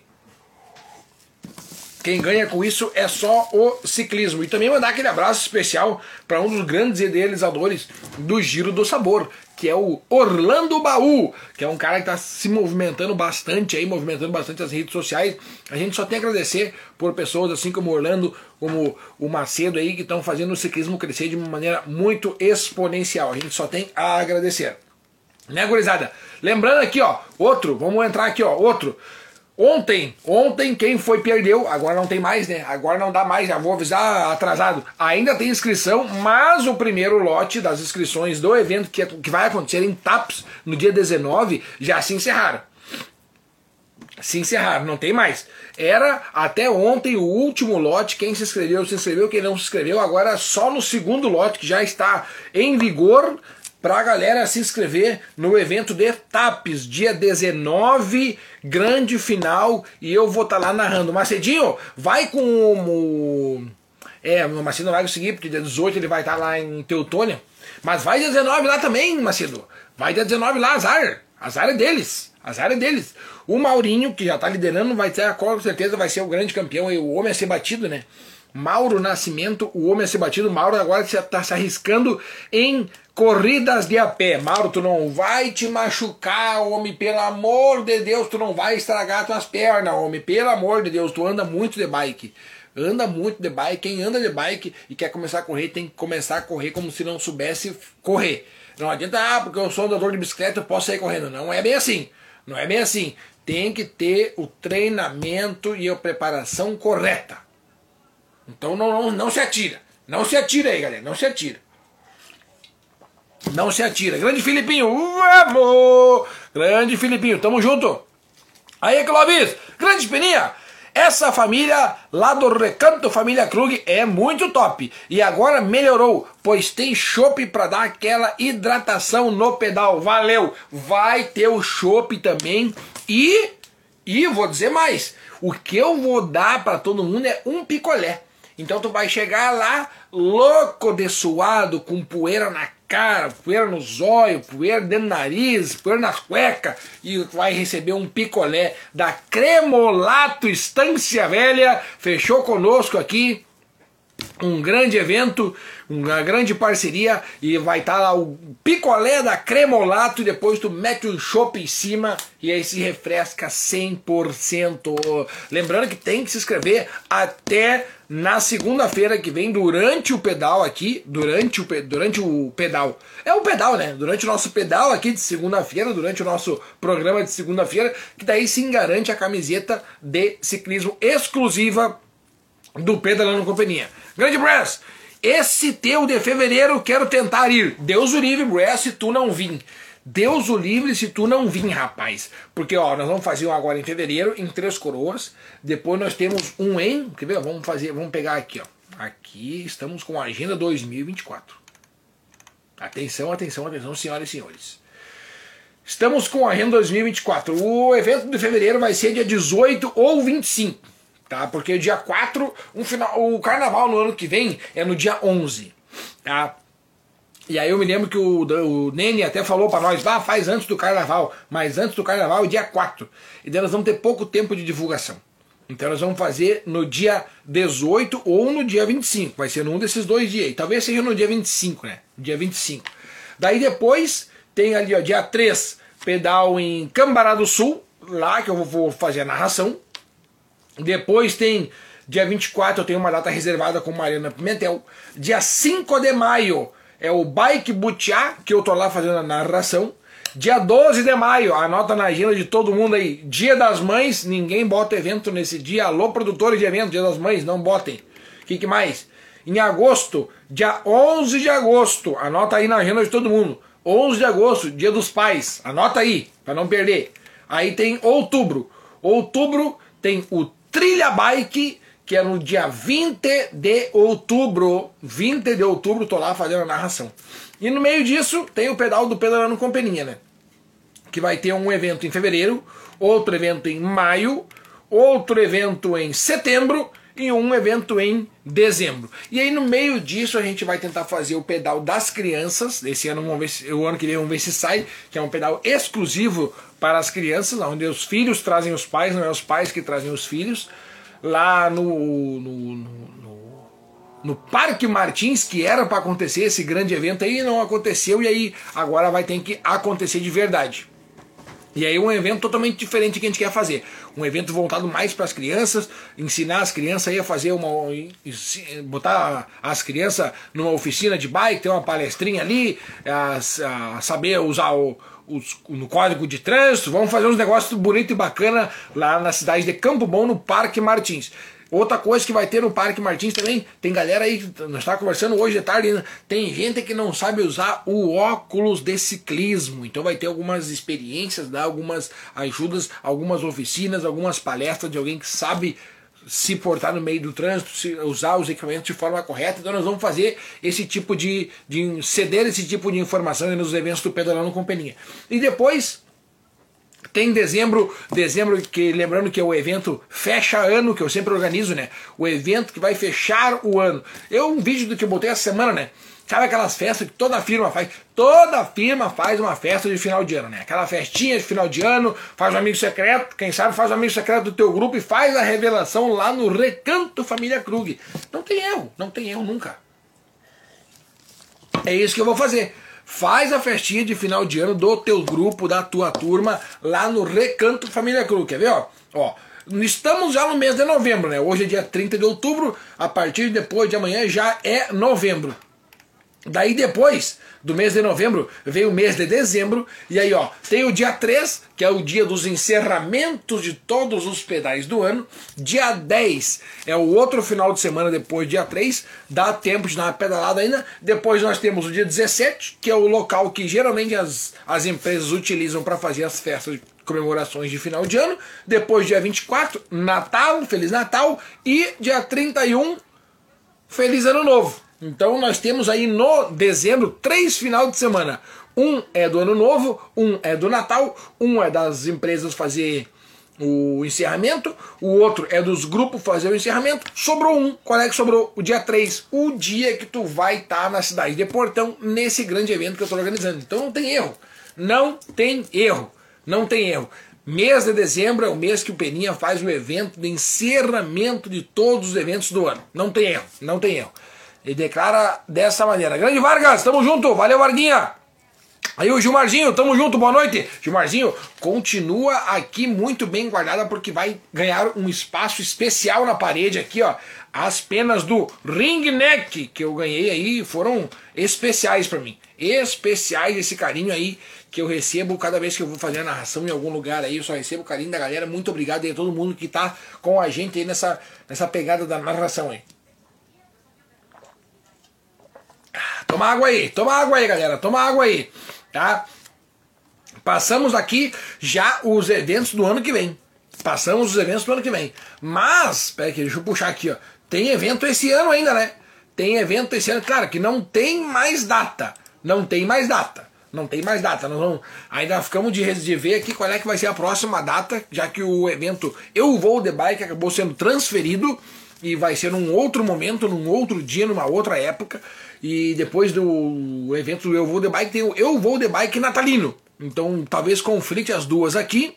Quem ganha com isso é só o ciclismo. E também mandar aquele abraço especial para um dos grandes idealizadores do Giro do Sabor, que é o Orlando Baú, que é um cara que está se movimentando bastante aí, movimentando bastante as redes sociais. A gente só tem a agradecer por pessoas assim como Orlando, como o Macedo aí, que estão fazendo o ciclismo crescer de uma maneira muito exponencial. A gente só tem a agradecer. Né, gurizada? Lembrando aqui, ó, outro, vamos entrar aqui, ó, outro. Ontem, ontem quem foi perdeu, agora não tem mais, né? Agora não dá mais, já vou avisar atrasado. Ainda tem inscrição, mas o primeiro lote das inscrições do evento que, é, que vai acontecer em TAPS no dia 19 já se encerraram. Se encerraram, não tem mais. Era até ontem o último lote, quem se inscreveu, se inscreveu, quem não se inscreveu, agora só no segundo lote que já está em vigor para a galera se inscrever no evento de TAPES, dia 19, grande final, e eu vou estar tá lá narrando. Macedinho, vai com o. É, o Macedo não vai conseguir, porque dia 18 ele vai estar tá lá em Teutônia. Mas vai dia 19 lá também, Macedo. Vai dia 19 lá, azar. Azar é deles. Azar é deles. O Maurinho, que já está liderando, vai ter, com certeza vai ser o grande campeão e o homem a ser batido, né? Mauro Nascimento, o homem a ser batido. Mauro agora está se arriscando em corridas de a pé. Mauro, tu não vai te machucar, homem, pelo amor de Deus, tu não vai estragar tuas pernas, homem, pelo amor de Deus, tu anda muito de bike. Anda muito de bike. Quem anda de bike e quer começar a correr, tem que começar a correr como se não soubesse correr. Não adianta, ah, porque eu sou andador de bicicleta, eu posso sair correndo. Não é bem assim. Não é bem assim. Tem que ter o treinamento e a preparação correta. Então não, não, não se atira. Não se atira aí, galera. Não se atira. Não se atira. Grande Filipinho, vamos! Grande Filipinho, tamo junto. Aí, Clóvis, grande Peninha. Essa família lá do Recanto Família Krug é muito top. E agora melhorou, pois tem chopp para dar aquela hidratação no pedal. Valeu! Vai ter o chopp também. E, e vou dizer mais, o que eu vou dar para todo mundo é um picolé. Então tu vai chegar lá louco de suado, com poeira na cara, poeira no zóio, poeira dentro do nariz, poeira nas cuecas, e vai receber um picolé da Cremolato Estância Velha, fechou conosco aqui, um grande evento, uma grande parceria e vai estar tá lá o picolé da Cremolato e depois tu mete um chopp em cima e aí se refresca 100%. Lembrando que tem que se inscrever até na segunda-feira que vem, durante o pedal aqui, durante o, durante o pedal, é o pedal, né? Durante o nosso pedal aqui de segunda-feira, durante o nosso programa de segunda-feira, que daí sim garante a camiseta de ciclismo exclusiva do Pedalando Companhia. Grande Brass, esse teu de fevereiro quero tentar ir. Deus o livre, Brass, se tu não vir. Deus o livre se tu não vir, rapaz. Porque, ó, nós vamos fazer um agora em fevereiro, em Três Coroas. Depois nós temos um em. Quer ver? Vamos fazer, vamos pegar aqui, ó. Aqui estamos com a Agenda 2024. Atenção, atenção, atenção, senhoras e senhores. Estamos com a Agenda 2024. O evento de fevereiro vai ser dia 18 ou 25, tá? Porque dia 4, um final, o carnaval no ano que vem é no dia 11, tá? E aí eu me lembro que o, o Nene até falou para nós, vá, faz antes do carnaval, mas antes do carnaval é dia 4. E daí nós vamos ter pouco tempo de divulgação. Então nós vamos fazer no dia 18 ou no dia 25. Vai ser num desses dois dias. Talvez seja no dia 25, né? Dia 25. Daí depois tem ali, ó, dia 3, pedal em Cambará do Sul, lá que eu vou fazer a narração. Depois tem dia 24, eu tenho uma data reservada com Mariana Pimentel. Dia 5 de maio, é o Bike Butiá, que eu tô lá fazendo a narração. Dia 12 de maio, anota na agenda de todo mundo aí. Dia das Mães, ninguém bota evento nesse dia. Alô, produtores de evento, Dia das Mães, não botem. O que, que mais? Em agosto, dia 11 de agosto, anota aí na agenda de todo mundo. 11 de agosto, Dia dos Pais, anota aí, para não perder. Aí tem outubro. Outubro tem o Trilha Bike que é no dia 20 de outubro. 20 de outubro, tô lá fazendo a narração. E no meio disso tem o pedal do Pedalando com Peninha, né? Que vai ter um evento em fevereiro, outro evento em maio, outro evento em setembro e um evento em dezembro. E aí no meio disso a gente vai tentar fazer o pedal das crianças. Esse ano vamos ver se, o ano que vem vamos ver se sai, que é um pedal exclusivo para as crianças, onde os filhos trazem os pais, não é os pais que trazem os filhos lá no, no, no, no Parque Martins, que era para acontecer esse grande evento aí, não aconteceu, e aí agora vai ter que acontecer de verdade. E aí um evento totalmente diferente que a gente quer fazer. Um evento voltado mais para as crianças, ensinar as crianças aí a fazer uma. botar as crianças numa oficina de bike, ter uma palestrinha ali, a, a saber usar o, os, no código de trânsito, vamos fazer uns negócios bonito e bacana lá na cidade de Campo Bom, no Parque Martins. Outra coisa que vai ter no Parque Martins também, tem galera aí, nós estávamos conversando hoje de tarde, tem gente que não sabe usar o óculos de ciclismo. Então vai ter algumas experiências, dar algumas ajudas, algumas oficinas, algumas palestras de alguém que sabe se portar no meio do trânsito, se usar os equipamentos de forma correta. Então nós vamos fazer esse tipo de, de ceder esse tipo de informação nos eventos do Pedalando com Peninha. E depois tem dezembro, dezembro que lembrando que é o evento fecha ano que eu sempre organizo, né? O evento que vai fechar o ano. Eu um vídeo do que eu botei essa semana, né? Sabe aquelas festas que toda firma faz? Toda firma faz uma festa de final de ano, né? Aquela festinha de final de ano, faz um amigo secreto, quem sabe faz um amigo secreto do teu grupo e faz a revelação lá no Recanto Família Krug. Não tem erro, não tem erro nunca. É isso que eu vou fazer. Faz a festinha de final de ano do teu grupo, da tua turma, lá no Recanto Família Krug. Quer ver, ó? Ó, Estamos já no mês de novembro, né? Hoje é dia 30 de outubro, a partir de depois de amanhã já é novembro. Daí depois do mês de novembro veio o mês de dezembro, e aí ó, tem o dia 3, que é o dia dos encerramentos de todos os pedais do ano. Dia 10 é o outro final de semana depois dia 3, dá tempo de dar uma pedalada ainda. Depois nós temos o dia 17, que é o local que geralmente as, as empresas utilizam para fazer as festas de comemorações de final de ano. Depois dia 24, Natal, Feliz Natal, e dia 31, Feliz Ano Novo. Então nós temos aí no dezembro três final de semana. Um é do ano novo, um é do Natal, um é das empresas fazer o encerramento, o outro é dos grupos fazer o encerramento. Sobrou um. Qual é que sobrou? O dia 3, o dia que tu vai estar tá na cidade de Portão nesse grande evento que eu estou organizando. Então não tem erro. Não tem erro. Não tem erro. Mês de dezembro é o mês que o Peninha faz o evento de encerramento de todos os eventos do ano. Não tem erro. Não tem erro. Ele declara dessa maneira: Grande Vargas, tamo junto, valeu Varguinha. Aí o Gilmarzinho, tamo junto, boa noite. Gilmarzinho, continua aqui muito bem guardada porque vai ganhar um espaço especial na parede aqui, ó. As penas do Ring Neck que eu ganhei aí foram especiais para mim. Especiais esse carinho aí que eu recebo cada vez que eu vou fazer a narração em algum lugar aí, eu só recebo o carinho da galera. Muito obrigado aí a todo mundo que tá com a gente aí nessa, nessa pegada da narração aí. Toma água aí, toma água aí, galera, toma água aí, tá? Passamos aqui já os eventos do ano que vem. Passamos os eventos do ano que vem. Mas, peraí, deixa eu puxar aqui, ó. Tem evento esse ano ainda, né? Tem evento esse ano, claro que não tem mais data. Não tem mais data. Não tem mais data. Nós vamos, ainda ficamos de, de ver aqui qual é que vai ser a próxima data, já que o evento Eu Vou de Bike acabou sendo transferido e vai ser num outro momento, num outro dia, numa outra época. E depois do evento do Eu Vou de Bike tem o Eu Vou de Bike natalino. Então talvez conflite as duas aqui.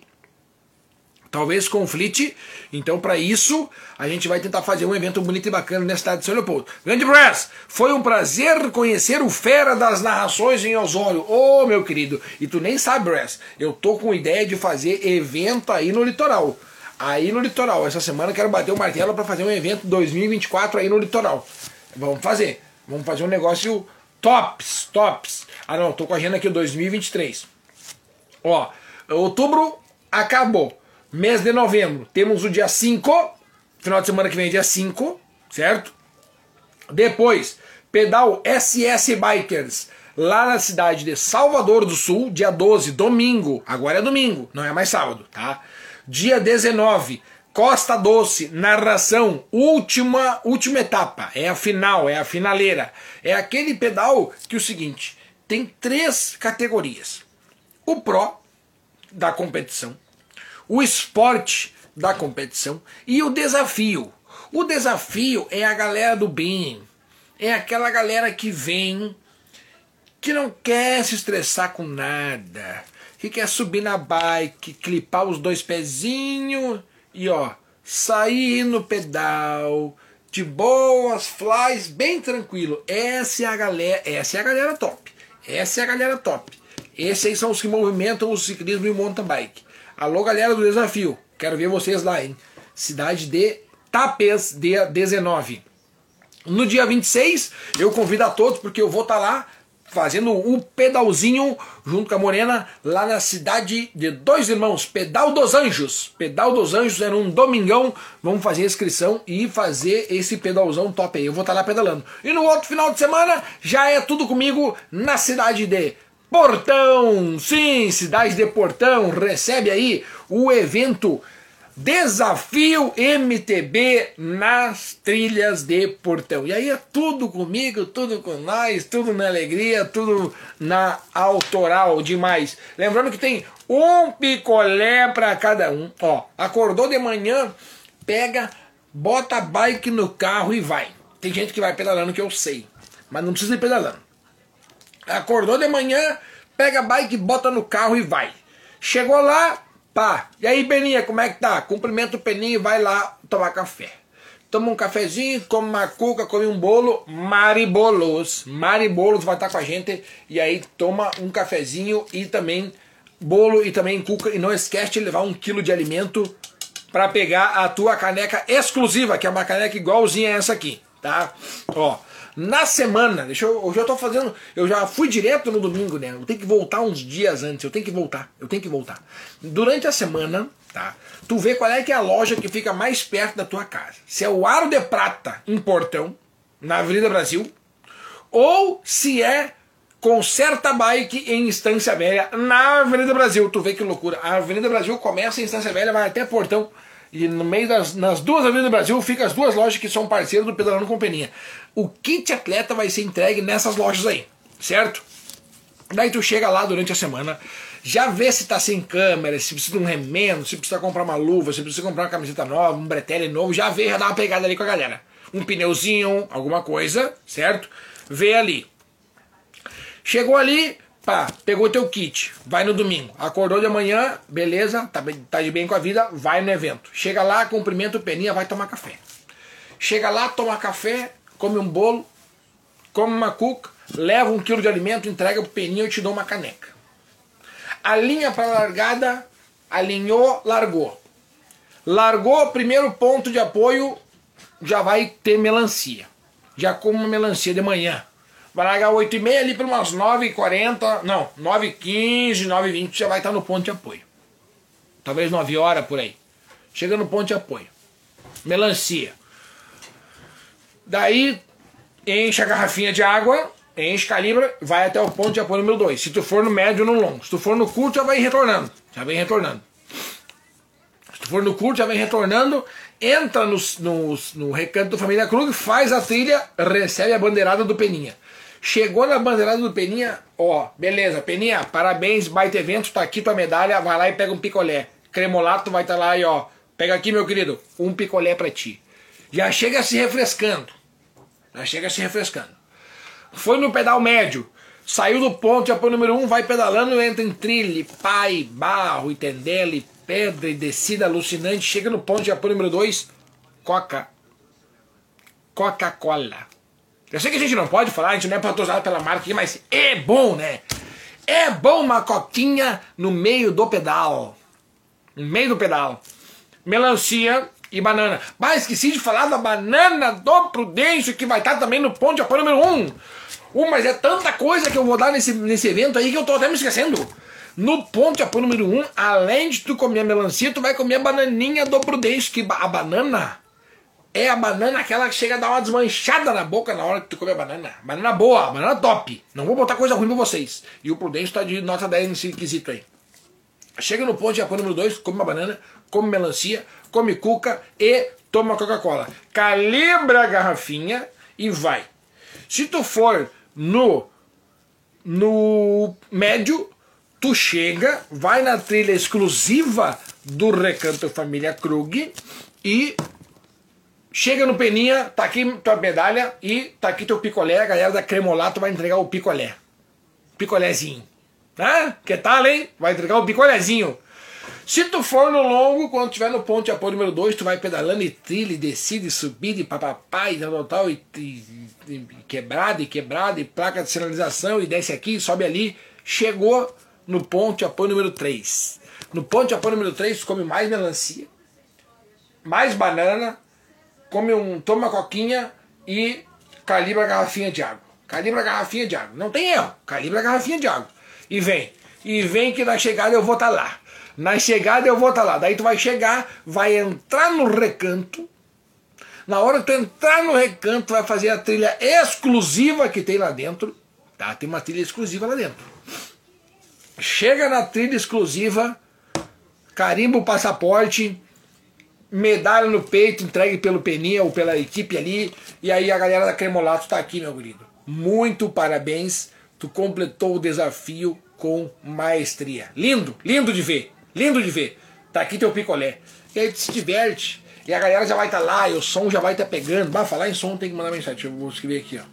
Talvez conflite. Então, para isso, a gente vai tentar fazer um evento bonito e bacana na cidade de São Leopoldo. Grande Brass, foi um prazer conhecer o Fera das Narrações em Osório. Ô, oh, meu querido, e tu nem sabe, Brass, eu tô com ideia de fazer evento aí no litoral. Aí no litoral. Essa semana quero bater o martelo para fazer um evento 2024 aí no litoral. Vamos fazer. Vamos fazer um negócio tops, tops. Ah não, tô agenda aqui 2023. Ó, outubro acabou. Mês de novembro, temos o dia 5, final de semana que vem dia 5, certo? Depois, pedal SS Bikers lá na cidade de Salvador do Sul, dia 12, domingo. Agora é domingo, não é mais sábado, tá? Dia 19, Costa Doce, narração, última, última etapa, é a final, é a finaleira. É aquele pedal que é o seguinte, tem três categorias. O Pro da competição, o esporte da competição e o desafio. O desafio é a galera do bem, é aquela galera que vem, que não quer se estressar com nada, que quer subir na bike, clipar os dois pezinhos e ó, sair no pedal, de boas, flies, bem tranquilo. Essa é a galera, essa é a galera top. Essa é a galera top. Esses aí são os que movimentam o ciclismo e o mountain bike. Alô, galera do desafio. Quero ver vocês lá, hein? Cidade de Tapes, dia 19. No dia 26, eu convido a todos, porque eu vou estar tá lá fazendo o pedalzinho junto com a Morena lá na cidade de Dois Irmãos, Pedal dos Anjos. Pedal dos Anjos era um domingão. Vamos fazer a inscrição e fazer esse pedalzão top aí. Eu vou estar tá lá pedalando. E no outro final de semana já é tudo comigo na cidade de Portão. Sim, cidade de Portão recebe aí o evento Desafio MTB nas trilhas de Portão. E aí é tudo comigo, tudo com nós, tudo na alegria, tudo na autoral demais. Lembrando que tem um picolé para cada um. Ó, acordou de manhã, pega, bota a bike no carro e vai. Tem gente que vai pedalando que eu sei, mas não precisa ir pedalando. Acordou de manhã, pega a bike, bota no carro e vai. Chegou lá, Pá, e aí Peninha, como é que tá? Cumprimenta o Peninha e vai lá tomar café. Toma um cafezinho, come uma cuca, come um bolo, Maribolos. Maribolos vai estar com a gente e aí toma um cafezinho e também bolo e também cuca. E não esquece de levar um quilo de alimento para pegar a tua caneca exclusiva, que é uma caneca igualzinha a essa aqui, tá? Ó, Na semana, deixa eu, eu já tô fazendo, eu já fui direto no domingo, né? Eu tenho que voltar uns dias antes, eu tenho que voltar, eu tenho que voltar. Durante a semana, tá? Tu vê qual é que é a loja que fica mais perto da tua casa. Se é o Aro de Prata em Portão, na Avenida Brasil, ou se é Conserta Bike em Instância Velha, na Avenida Brasil. Tu vê que loucura. A Avenida Brasil começa em Instância Velha, vai até Portão. E no meio das nas duas avenidas do Brasil fica as duas lojas que são parceiros do Pedalando Companhia. O kit atleta vai ser entregue nessas lojas aí, certo? Daí tu chega lá durante a semana, já vê se tá sem câmera, se precisa de um remendo, se precisa comprar uma luva, se precisa comprar uma camiseta nova, um bretelle novo, já vê, já dá uma pegada ali com a galera. Um pneuzinho, alguma coisa, certo? Vê ali. Chegou ali, pá, pegou teu kit, vai no domingo. Acordou de manhã, beleza, tá, tá de bem com a vida, vai no evento. Chega lá, cumprimenta o Peninha, vai tomar café. Chega lá, toma café, come um bolo, come uma cuca, leva um quilo de alimento, entrega pro Peninha e eu te dou uma caneca. Alinha para largada, alinhou, largou. Largou, primeiro ponto de apoio, já vai ter melancia. Já uma melancia de manhã. Vai largar 8 e meia ali para umas 9h40, não, 9h15, 9h20 já vai estar no ponto de apoio. Talvez 9 horas por aí. Chega no ponto de apoio. Melancia. Daí enche a garrafinha de água, enche, calibra, vai até o ponto de apoio número 2. Se tu for no médio ou no longo. Se tu for no curto, já vai retornando. Já vem retornando. Se tu for no curto, já vem retornando. Entra no, no, no recanto do Família Krug, faz a trilha, recebe a bandeirada do Peninha. Chegou na bandeirada do Peninha, ó, beleza, Peninha, parabéns, baita evento, tá aqui tua medalha, vai lá e pega um picolé. Cremolato vai estar tá lá e ó, pega aqui meu querido, um picolé para ti. Já chega se refrescando. Já chega se refrescando. Foi no pedal médio, saiu do ponto de apoio número 1, um, vai pedalando, entra em trilha, pai, barro, tendele, pedra e descida alucinante, chega no ponto de apoio número 2, coca. Coca-Cola. Eu sei que a gente não pode falar, a gente não é patrocinado pela marca aqui, mas é bom, né? É bom uma coquinha no meio do pedal. No meio do pedal. Melancia e banana. Mas esqueci de falar da banana do Prudêncio, que vai estar também no ponto de apoio número 1. Um. Uh, mas é tanta coisa que eu vou dar nesse, nesse evento aí que eu tô até me esquecendo. No ponto de apoio número 1, um, além de tu comer a melancia, tu vai comer a bananinha do Prudêncio, que a banana é a banana aquela que chega a dar uma desmanchada na boca na hora que tu come a banana. Banana boa, banana top. Não vou botar coisa ruim pra vocês. E o Prudente tá de nota 10 nesse quesito aí. Chega no ponto de apoio número 2, come uma banana, come melancia, come cuca e toma Coca-Cola. Calibra a garrafinha e vai. Se tu for no no médio, tu chega, vai na trilha exclusiva do Recanto Família Krug e Chega no Peninha, tá aqui tua medalha e tá aqui teu picolé. A galera da Cremolato vai entregar o picolé. Picolézinho. Ah, que tal, hein? Vai entregar o picolézinho. Se tu for no longo, quando tiver no ponto de apoio número 2, tu vai pedalando e trilha, e descida, e subida, e papapá, e tal, tal, e, e, e quebrada, e quebrada, e placa de sinalização, e desce aqui, sobe ali. Chegou no ponto de apoio número 3. No ponto de apoio número 3, tu come mais melancia, mais banana, come um, toma uma coquinha e calibra a garrafinha de água. Calibra a garrafinha de água. Não tem erro. Calibra a garrafinha de água. E vem. E vem que na chegada eu vou estar tá lá. Na chegada eu vou estar tá lá. Daí tu vai chegar, vai entrar no recanto. Na hora que tu entrar no recanto, vai fazer a trilha exclusiva que tem lá dentro. Tá? Tem uma trilha exclusiva lá dentro. Chega na trilha exclusiva, carimba o passaporte, medalha no peito, entregue pelo Peninha ou pela equipe ali. E aí a galera da Cremolato está aqui, meu querido. Muito parabéns. Tu completou o desafio com maestria. Lindo, lindo de ver. Lindo de ver. Tá aqui teu picolé. E aí tu se diverte. E a galera já vai estar tá lá, e o som já vai estar tá pegando. Vai falar em som, tem que mandar mensagem. Eu vou escrever aqui, ó.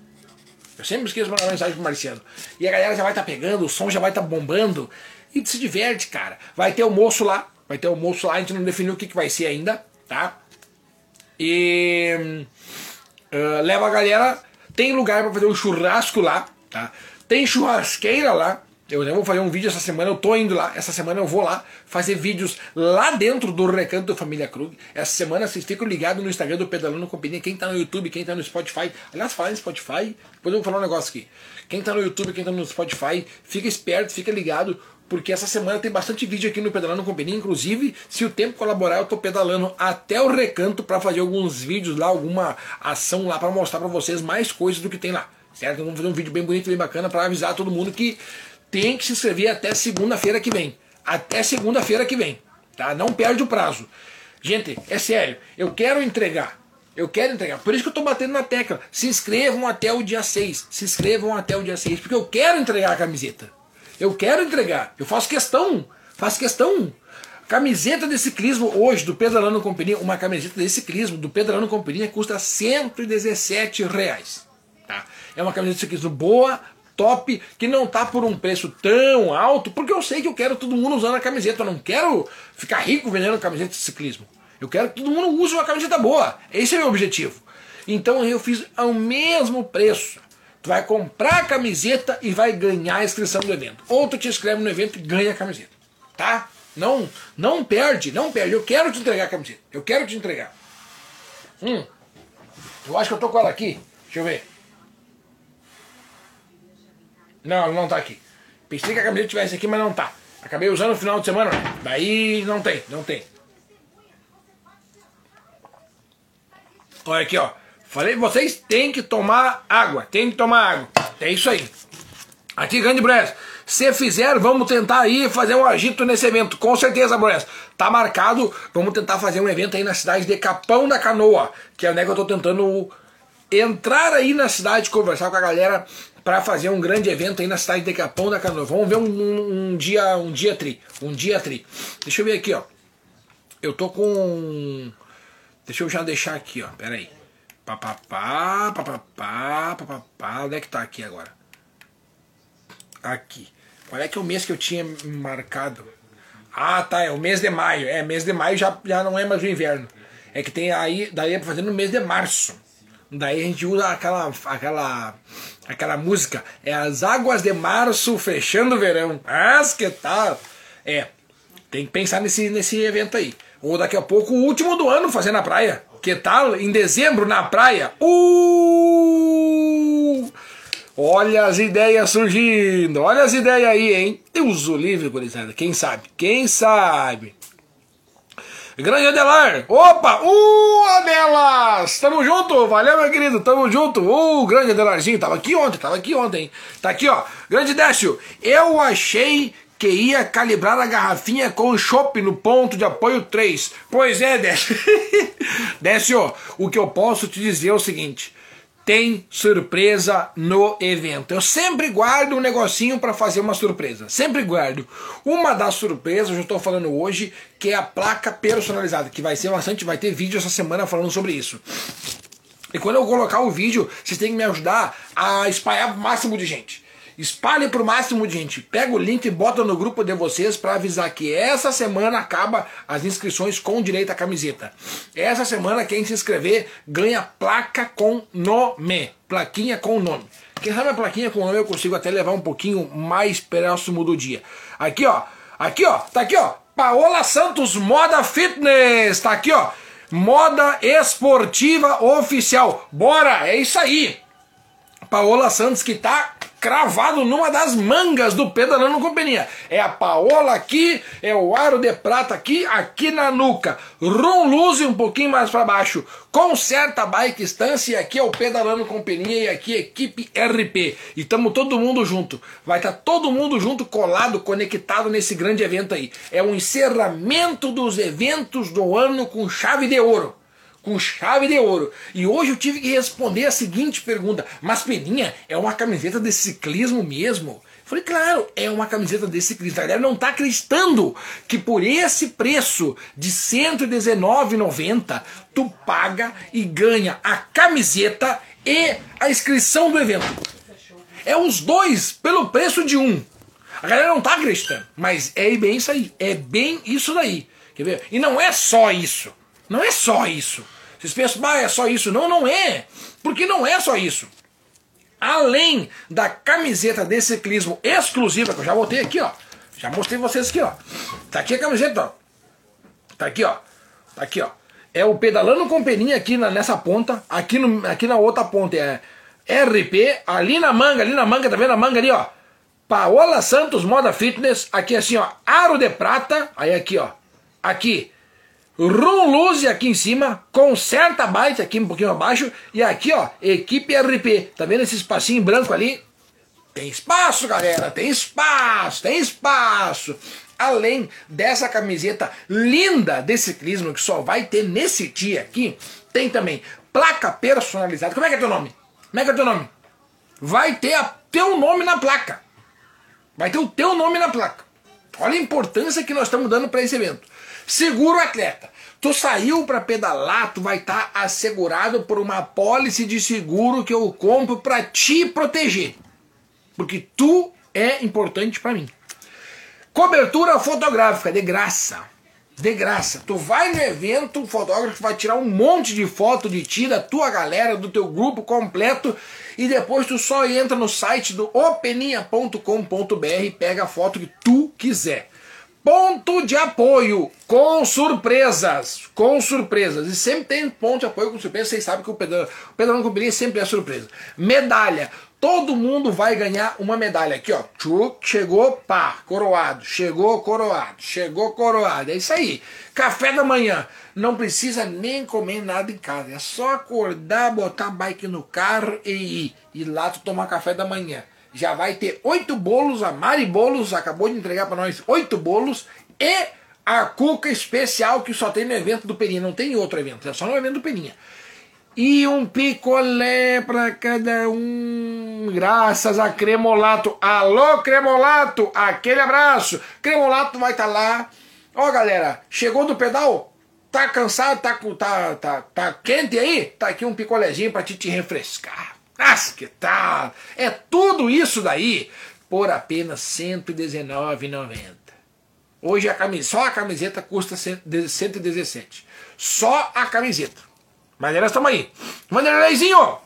Eu sempre esqueço de mandar mensagem pro Marciano. E a galera já vai estar tá pegando, o som já vai estar tá bombando. E tu se diverte, cara. Vai ter almoço lá. Vai ter almoço lá, a gente não definiu o que, que vai ser ainda tá? E uh, leva a galera. Tem lugar para fazer um churrasco lá, tá? Tem churrasqueira lá, Eu vou fazer um vídeo essa semana, eu tô indo lá. Essa semana eu vou lá fazer vídeos lá dentro do Recanto Família Krug. Essa semana vocês ficam ligados no Instagram do Pedalando Companhia. Quem tá no YouTube, quem tá no Spotify. Aliás, falar em Spotify, depois eu vou falar um negócio aqui. Quem tá no YouTube, quem tá no Spotify, fica esperto, fica ligado, porque essa semana tem bastante vídeo aqui no Pedalando Companhia. Inclusive, se o tempo colaborar, eu tô pedalando até o Recanto para fazer alguns vídeos lá, alguma ação lá para mostrar para vocês mais coisas do que tem lá. Certo? Vamos fazer um vídeo bem bonito, bem bacana para avisar todo mundo que tem que se inscrever até segunda-feira que vem. Até segunda-feira que vem. Tá? Não perde o prazo. Gente, é sério, eu quero entregar. Eu quero entregar. Por isso que eu estou batendo na tecla. Se inscrevam até o dia 6. Se inscrevam até o dia 6. Porque eu quero entregar a camiseta. Eu quero entregar. Eu faço questão. Faço questão. Camiseta de ciclismo hoje do Pedalando Companhia, uma camiseta de ciclismo do Pedalando Companhia custa 117 reais. Tá? É uma camiseta de ciclismo boa, top que não tá por um preço tão alto, porque eu sei que eu quero todo mundo usando a camiseta. Eu não quero ficar rico vendendo camiseta de ciclismo. Eu quero que todo mundo use uma camiseta boa. Esse é o meu objetivo. Então eu fiz ao mesmo preço. Tu vai comprar a camiseta e vai ganhar a inscrição do evento. Ou tu te inscreve no evento e ganha a camiseta. Tá? Não, não perde, não perde. Eu quero te entregar a camiseta. Eu quero te entregar. Hum. Eu acho que eu tô com ela aqui. Deixa eu ver. Não, não tá aqui. Pensei que a camiseta tivesse aqui, mas não tá. Acabei usando no final de semana. Daí não tem, não tem. Olha aqui, ó. Falei, vocês têm que tomar água. Tem que tomar água. É isso aí. Aqui, Grande Brés. Se fizer, vamos tentar aí fazer um agito nesse evento. Com certeza, Brés. Tá marcado. Vamos tentar fazer um evento aí na cidade de Capão da Canoa. Que é onde eu tô tentando entrar aí na cidade, conversar com a galera para fazer um grande evento aí na cidade de Capão da Canoa. Vamos ver um, um, um, dia, um dia tri, um dia tri. Deixa eu ver aqui, ó. Eu tô com Deixa eu já deixar aqui, ó. Pera aí. Papapá, papapá, papapá. Onde é que tá aqui agora? Aqui. Qual é que é o mês que eu tinha marcado? Ah, tá, é o mês de maio. É, mês de maio já, já não é mais o inverno. É que tem aí, daí é pra fazer no mês de março. Daí a gente usa aquela, aquela, aquela música. É as águas de março fechando o verão. Ah, que tal? É, tem que pensar nesse, nesse evento aí. Ou daqui a pouco o último do ano fazer na praia. Que tal? Em dezembro na praia. Uh! Olha as ideias surgindo. Olha as ideias aí, hein? Deus o livre, gurizada. Quem sabe? Quem sabe? Grande Adelar. Opa! Uh, Adelas! Tamo junto. Valeu, meu querido. Tamo junto. Uh, grande Adelarzinho. Tava aqui ontem, tava aqui ontem. Tá aqui, ó. Grande Décio. Eu achei que ia calibrar a garrafinha com o chopp no ponto de apoio 3. Pois é, Décio. Décio, o que eu posso te dizer é o seguinte tem surpresa no evento. Eu sempre guardo um negocinho para fazer uma surpresa. Sempre guardo. Uma das surpresas, eu estou falando hoje, que é a placa personalizada, que vai ser bastante, vai ter vídeo essa semana falando sobre isso. E quando eu colocar o vídeo, vocês têm que me ajudar a espalhar o máximo de gente. Espalhe para o máximo de gente. Pega o link e bota no grupo de vocês para avisar que essa semana acaba as inscrições com direito à camiseta. Essa semana quem se inscrever ganha placa com nome. Plaquinha com nome. Quem sabe a plaquinha com nome eu consigo até levar um pouquinho mais próximo do dia. Aqui ó, aqui ó, tá aqui ó. Paola Santos Moda Fitness, tá aqui ó. Moda esportiva oficial. Bora, é isso aí. Paola Santos que tá cravado numa das mangas do Pedalando Companhia. É a paola aqui, é o aro de prata aqui, aqui na nuca. Rum Luze um pouquinho mais para baixo. Conserta Bike Stance e aqui é o Pedalando Companhia e aqui é equipe RP. E estamos todo mundo junto. Vai estar tá todo mundo junto, colado, conectado nesse grande evento aí. É o encerramento dos eventos do ano com chave de ouro com chave de ouro. E hoje eu tive que responder a seguinte pergunta: Mas Peninha, é uma camiseta de ciclismo mesmo? Falei, claro, é uma camiseta de ciclismo. A galera não está acreditando que por esse preço de R$ 119,90 tu paga e ganha a camiseta e a inscrição do evento. É os dois pelo preço de um. A galera não está acreditando, mas é bem isso aí. É bem isso daí. Quer ver? E não é só isso. Não é só isso. Vocês pensam, ah, é só isso. Não, não é. Porque não é só isso. além da camiseta de ciclismo exclusiva, que eu já botei aqui, ó. Já mostrei vocês aqui, ó. Tá aqui a camiseta, ó. Tá aqui, ó. Tá aqui, ó. É o pedalando com peninha aqui na, nessa ponta. Aqui, no, aqui na outra ponta é RP. Ali na manga, ali na manga, tá vendo a manga ali, ó? Paola Santos Moda Fitness. Aqui assim, ó. Aro de prata. Aí aqui, ó. Aqui. Rum Luze aqui em cima, Concerta Byte aqui um pouquinho abaixo, e aqui ó, equipe RP. Tá vendo esse espacinho branco ali? Tem espaço, galera, tem espaço, tem espaço. Além dessa camiseta linda de ciclismo que só vai ter nesse dia aqui, tem também placa personalizada. Como é que é teu nome? Como é que é teu nome? Vai ter a teu nome na placa. Vai ter o teu nome na placa. Olha a importância que nós estamos dando para esse evento. Seguro atleta. Tu saiu para pedalar, tu vai estar tá assegurado por uma pólice de seguro que eu compro para te proteger. Porque tu é importante para mim. Cobertura fotográfica, de graça. De graça. Tu vai no evento, o fotógrafo vai tirar um monte de foto de ti, da tua galera, do teu grupo completo, e depois tu só entra no site do openinha.com.br e pega a foto que tu quiser. Ponto de apoio com surpresas. Com surpresas. E sempre tem ponto de apoio com surpresa. Vocês sabem que o pedalão, o pedalão com bilhete sempre é surpresa. Medalha. Todo mundo vai ganhar uma medalha. Aqui, ó. chegou, pá, coroado. Chegou, coroado. Chegou, coroado. É isso aí. Café da manhã. Não precisa nem comer nada em casa. É só acordar, botar bike no carro e ir. E lá tu tomar café da manhã já vai ter oito bolos. A Mari Bolos acabou de entregar para nós oito bolos. E a cuca especial que só tem no evento do Peninha. Não tem outro evento, é só no evento do Peninha. E um picolé para cada um, graças a Cremolato. Alô, Cremolato, aquele abraço. Cremolato vai estar tá lá. Ó, galera, chegou do pedal? Tá cansado? Tá, tá, tá, tá quente aí? Tá aqui um picolézinho para te, te refrescar. Mas que tal? É tudo isso daí por apenas R$ 119,90. Hoje a camiseta, só a camiseta custa 117. Só a camiseta. Mas nós estamos aí. Vanderleizinho!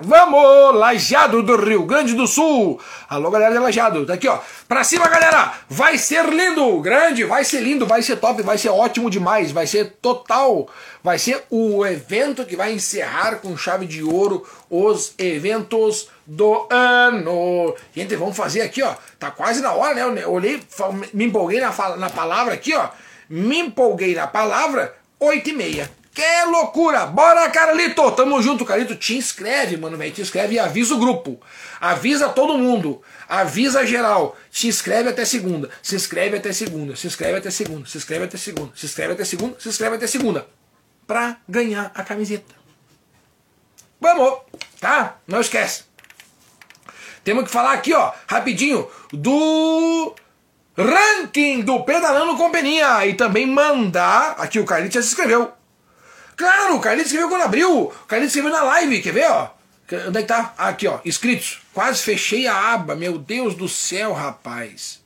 Vamos, Lajado do Rio Grande do Sul. Alô, galera de Lajado. Tá aqui, ó. Pra cima, galera. Vai ser lindo, grande, vai ser lindo, vai ser top, vai ser ótimo demais. Vai ser total. Vai ser o evento que vai encerrar com chave de ouro os eventos do ano. Gente, vamos fazer aqui, ó. Tá quase na hora, né? Eu olhei, me empolguei na, na palavra aqui, ó. Me empolguei na palavra, oito e meia. Que loucura! Bora, Carlito! Tamo junto, Carlito. Te inscreve, mano, velho. Te inscreve e avisa o grupo. Avisa todo mundo. Avisa geral. Se inscreve até segunda. Se inscreve até segunda. Se inscreve até segunda. Se inscreve até segunda. Se inscreve até segunda. Se inscreve até segunda. Pra ganhar a camiseta. Vamos! Tá? Não esquece. Temos que falar aqui, ó, rapidinho, do ranking do Pedalando com Peninha. E também mandar. Aqui o Carlito já se inscreveu Claro, o Carlinhos escreveu quando abriu. O Carlinhos escreveu na live, quer ver, ó? Onde é que tá? Aqui, ó, inscritos. Quase fechei a aba, meu Deus do céu, rapaz.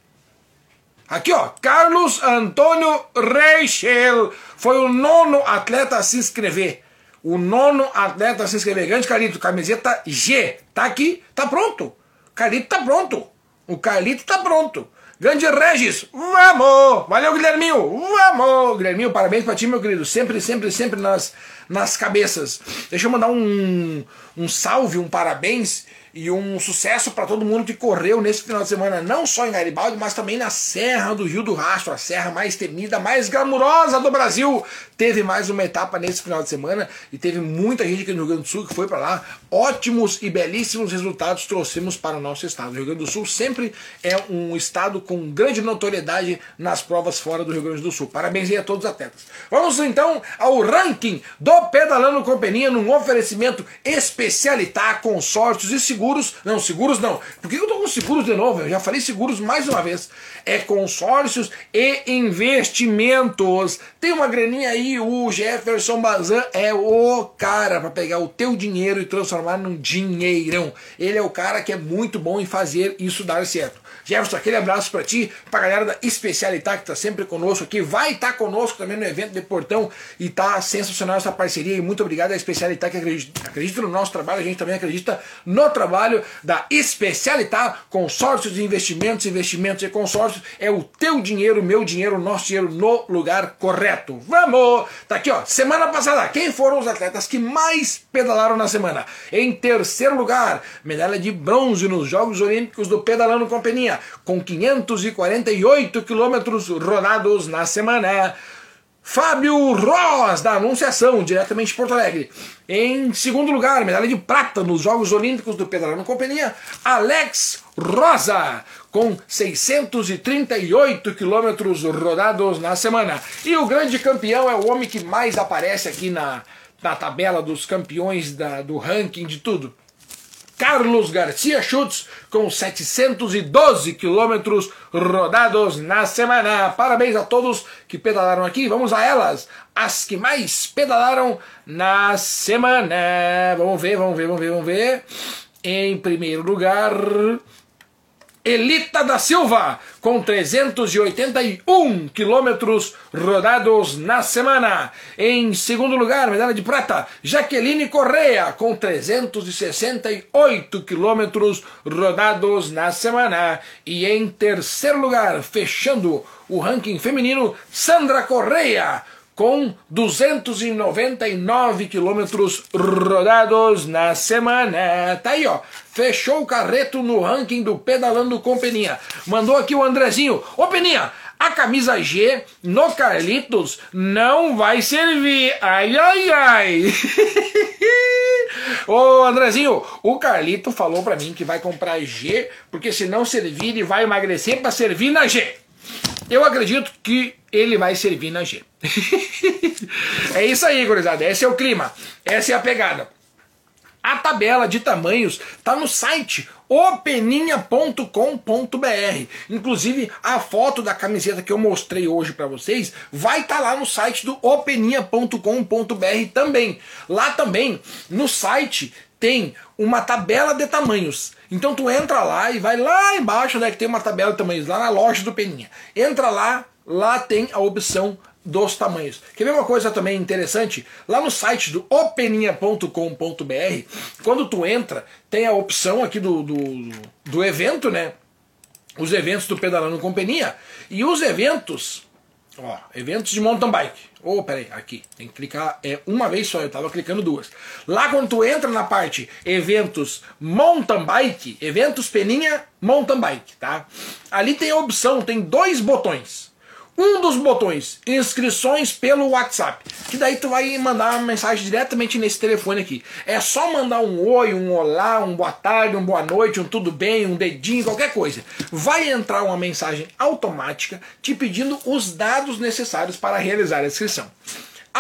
Aqui, ó, Carlos Antônio Reichel foi o nono atleta a se inscrever. O nono atleta a se inscrever. Grande Carlito, camiseta G. Tá aqui, tá pronto. Carlito tá pronto. O Carlito tá pronto. Grande Regis, vamos! Valeu, Guilherminho, vamos! Guilherminho, parabéns pra ti, meu querido. Sempre, sempre, sempre nas, nas cabeças. Deixa eu mandar um, um salve, um parabéns e um sucesso para todo mundo que correu nesse final de semana, não só em Garibaldi, mas também na Serra do Rio do Rastro, a serra mais temida, mais glamurosa do Brasil. Teve mais uma etapa nesse final de semana e teve muita gente aqui no Rio Grande do Sul que foi para lá. Ótimos e belíssimos resultados trouxemos para o nosso estado. O Rio Grande do Sul sempre é um estado com grande notoriedade nas provas fora do Rio Grande do Sul. Parabéns a todos os atletas. Vamos então ao ranking do Pedalando Companhia num oferecimento especialitar consórcios e seguros. Não, seguros não. Por que eu tô com seguros de novo? Eu já falei seguros mais uma vez. É consórcios e investimentos. Tem uma graninha aí, o Jefferson Bazan é o cara para pegar o teu dinheiro e transformar num dinheirão. Ele é o cara que é muito bom em fazer isso dar certo. Jefferson, aquele abraço para ti, pra galera da Especialitar que tá sempre conosco aqui, vai estar tá conosco também no evento de Portão e tá sensacional essa parceria e muito obrigado à Especialitar que acredita, acredita no nosso trabalho, a gente também acredita no trabalho da Especialitar Consórcios de Investimentos, Investimentos e Consórcios. É o teu dinheiro, meu dinheiro, nosso dinheiro no lugar correto. Vamos! Tá aqui, ó. Semana passada, quem foram os atletas que mais pedalaram na semana? Em terceiro lugar, medalha de bronze nos Jogos Olímpicos do Pedalando com Com 548 quilômetros rodados na semana. Fábio Ross, da Anunciação, diretamente de Porto Alegre. Em segundo lugar, medalha de prata nos Jogos Olímpicos do Pedalando Companhia, Alex Rosa, com 638 quilômetros rodados na semana. E o grande campeão é o homem que mais aparece aqui na, na tabela dos campeões da, do ranking de tudo. Carlos Garcia Schutz, com 712 quilômetros rodados na semana. Parabéns a todos que pedalaram aqui. Vamos a elas, as que mais pedalaram na semana. Vamos ver, vamos ver, vamos ver, vamos ver. Em primeiro lugar, Elita da Silva, com 381 quilômetros rodados na semana. Em segundo lugar, medalha de prata, Jaqueline Correa, com 368 quilômetros rodados na semana. E em terceiro lugar, fechando o ranking feminino, Sandra Correa, com 299 quilômetros rodados na semana. Tá aí, ó. Fechou o carreto no ranking do Pedalando com Peninha. Mandou aqui o Andrezinho. Ô Peninha, a camisa G no Carlitos não vai servir. Ai, ai, ai. Ô Andrezinho, o Carlito falou pra mim que vai comprar G, porque se não servir ele vai emagrecer para servir na G. Eu acredito que ele vai servir na G. é isso aí, gurizada. Esse é o clima. Essa é a pegada. A tabela de tamanhos está no site openinha.com.br. Inclusive, a foto da camiseta que eu mostrei hoje para vocês vai estar tá lá no site do openinha.com.br também. Lá também, no site, tem uma tabela de tamanhos. Então tu entra lá e vai lá embaixo, né, que tem uma tabela de tamanhos, lá na loja do Peninha. Entra lá, lá tem a opção dos tamanhos. Quer ver uma coisa também interessante? Lá no site do openinha.com.br, quando tu entra, tem a opção aqui do, do, do evento, né? Os eventos do Pedalando com Peninha. E os eventos, ó, eventos de mountain bike. Oh, peraí, aqui, tem que clicar é, uma vez só, eu tava clicando duas. Lá quando tu entra na parte eventos mountain bike, eventos Peninha mountain bike, tá? Ali tem a opção, tem dois botões um dos botões, inscrições pelo WhatsApp, que daí tu vai mandar uma mensagem diretamente nesse telefone aqui. É só mandar um oi, um olá, um boa tarde, um boa noite, um tudo bem, um dedinho, qualquer coisa. Vai entrar uma mensagem automática te pedindo os dados necessários para realizar a inscrição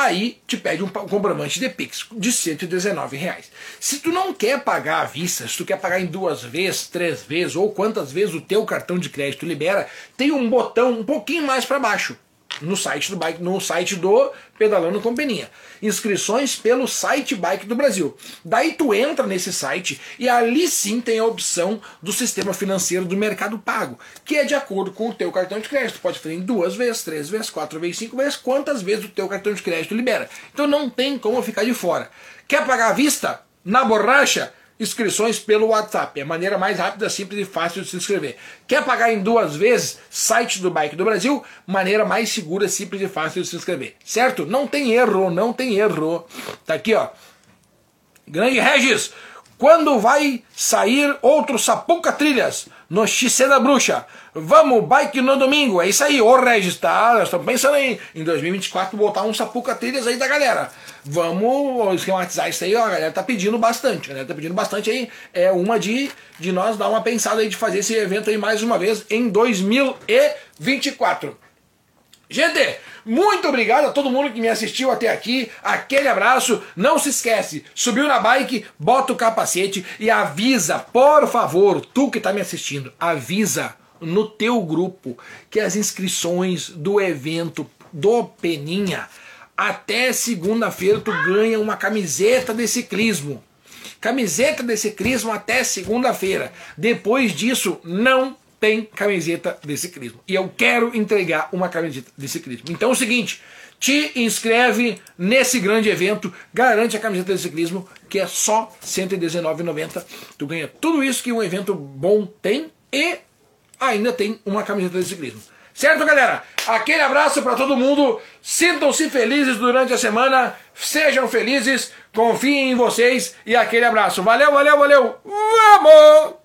aí te pede um comprovante de Pix de 119 reais. Se tu não quer pagar à vista, se tu quer pagar em duas vezes, três vezes ou quantas vezes o teu cartão de crédito libera, tem um botão um pouquinho mais para baixo no site do bike, no site do Pedalando com Peninha. Inscrições pelo site Bike do Brasil. Daí tu entra nesse site e ali sim tem a opção do sistema financeiro do Mercado Pago, que é de acordo com o teu cartão de crédito. Pode fazer em duas vezes, três vezes, quatro vezes, cinco vezes, quantas vezes o teu cartão de crédito libera. Então não tem como ficar de fora. Quer pagar à vista? Na borracha? Inscrições pelo WhatsApp. É a maneira mais rápida, simples e fácil de se inscrever. Quer pagar em duas vezes? Site do Bike do Brasil, maneira mais segura, simples e fácil de se inscrever. Certo? Não tem erro, não tem erro. Tá aqui, ó. Grande Regis, quando vai sair outro Sapuca Trilhas no XC da Bruxa? Vamos, bike no domingo. É isso aí, ô Regis, tá? Nós estamos pensando aí em 2024 botar um Sapuca Trilhas aí da galera. Vamos esquematizar isso aí, ó. A galera tá pedindo bastante. A galera tá pedindo bastante aí. É uma de, de nós dar uma pensada aí de fazer esse evento aí mais uma vez em 2024. Gente, muito obrigado a todo mundo que me assistiu até aqui. Aquele abraço. Não se esquece, subiu na bike, bota o capacete e avisa, por favor, tu que está me assistindo, avisa no teu grupo que as inscrições do evento do Peninha até segunda-feira tu ganha uma camiseta de ciclismo. Camiseta de ciclismo até segunda-feira. Depois disso não tem camiseta de ciclismo. E eu quero entregar uma camiseta de ciclismo. Então é o seguinte, te inscreve nesse grande evento, garante a camiseta de ciclismo, que é só R$ 119,90. Tu ganha tudo isso que um evento bom tem e ainda tem uma camiseta de ciclismo. Certo, galera? Aquele abraço para todo mundo. Sintam-se felizes durante a semana. Sejam felizes. Confiem em vocês. E aquele abraço. Valeu, valeu, valeu. Vamos!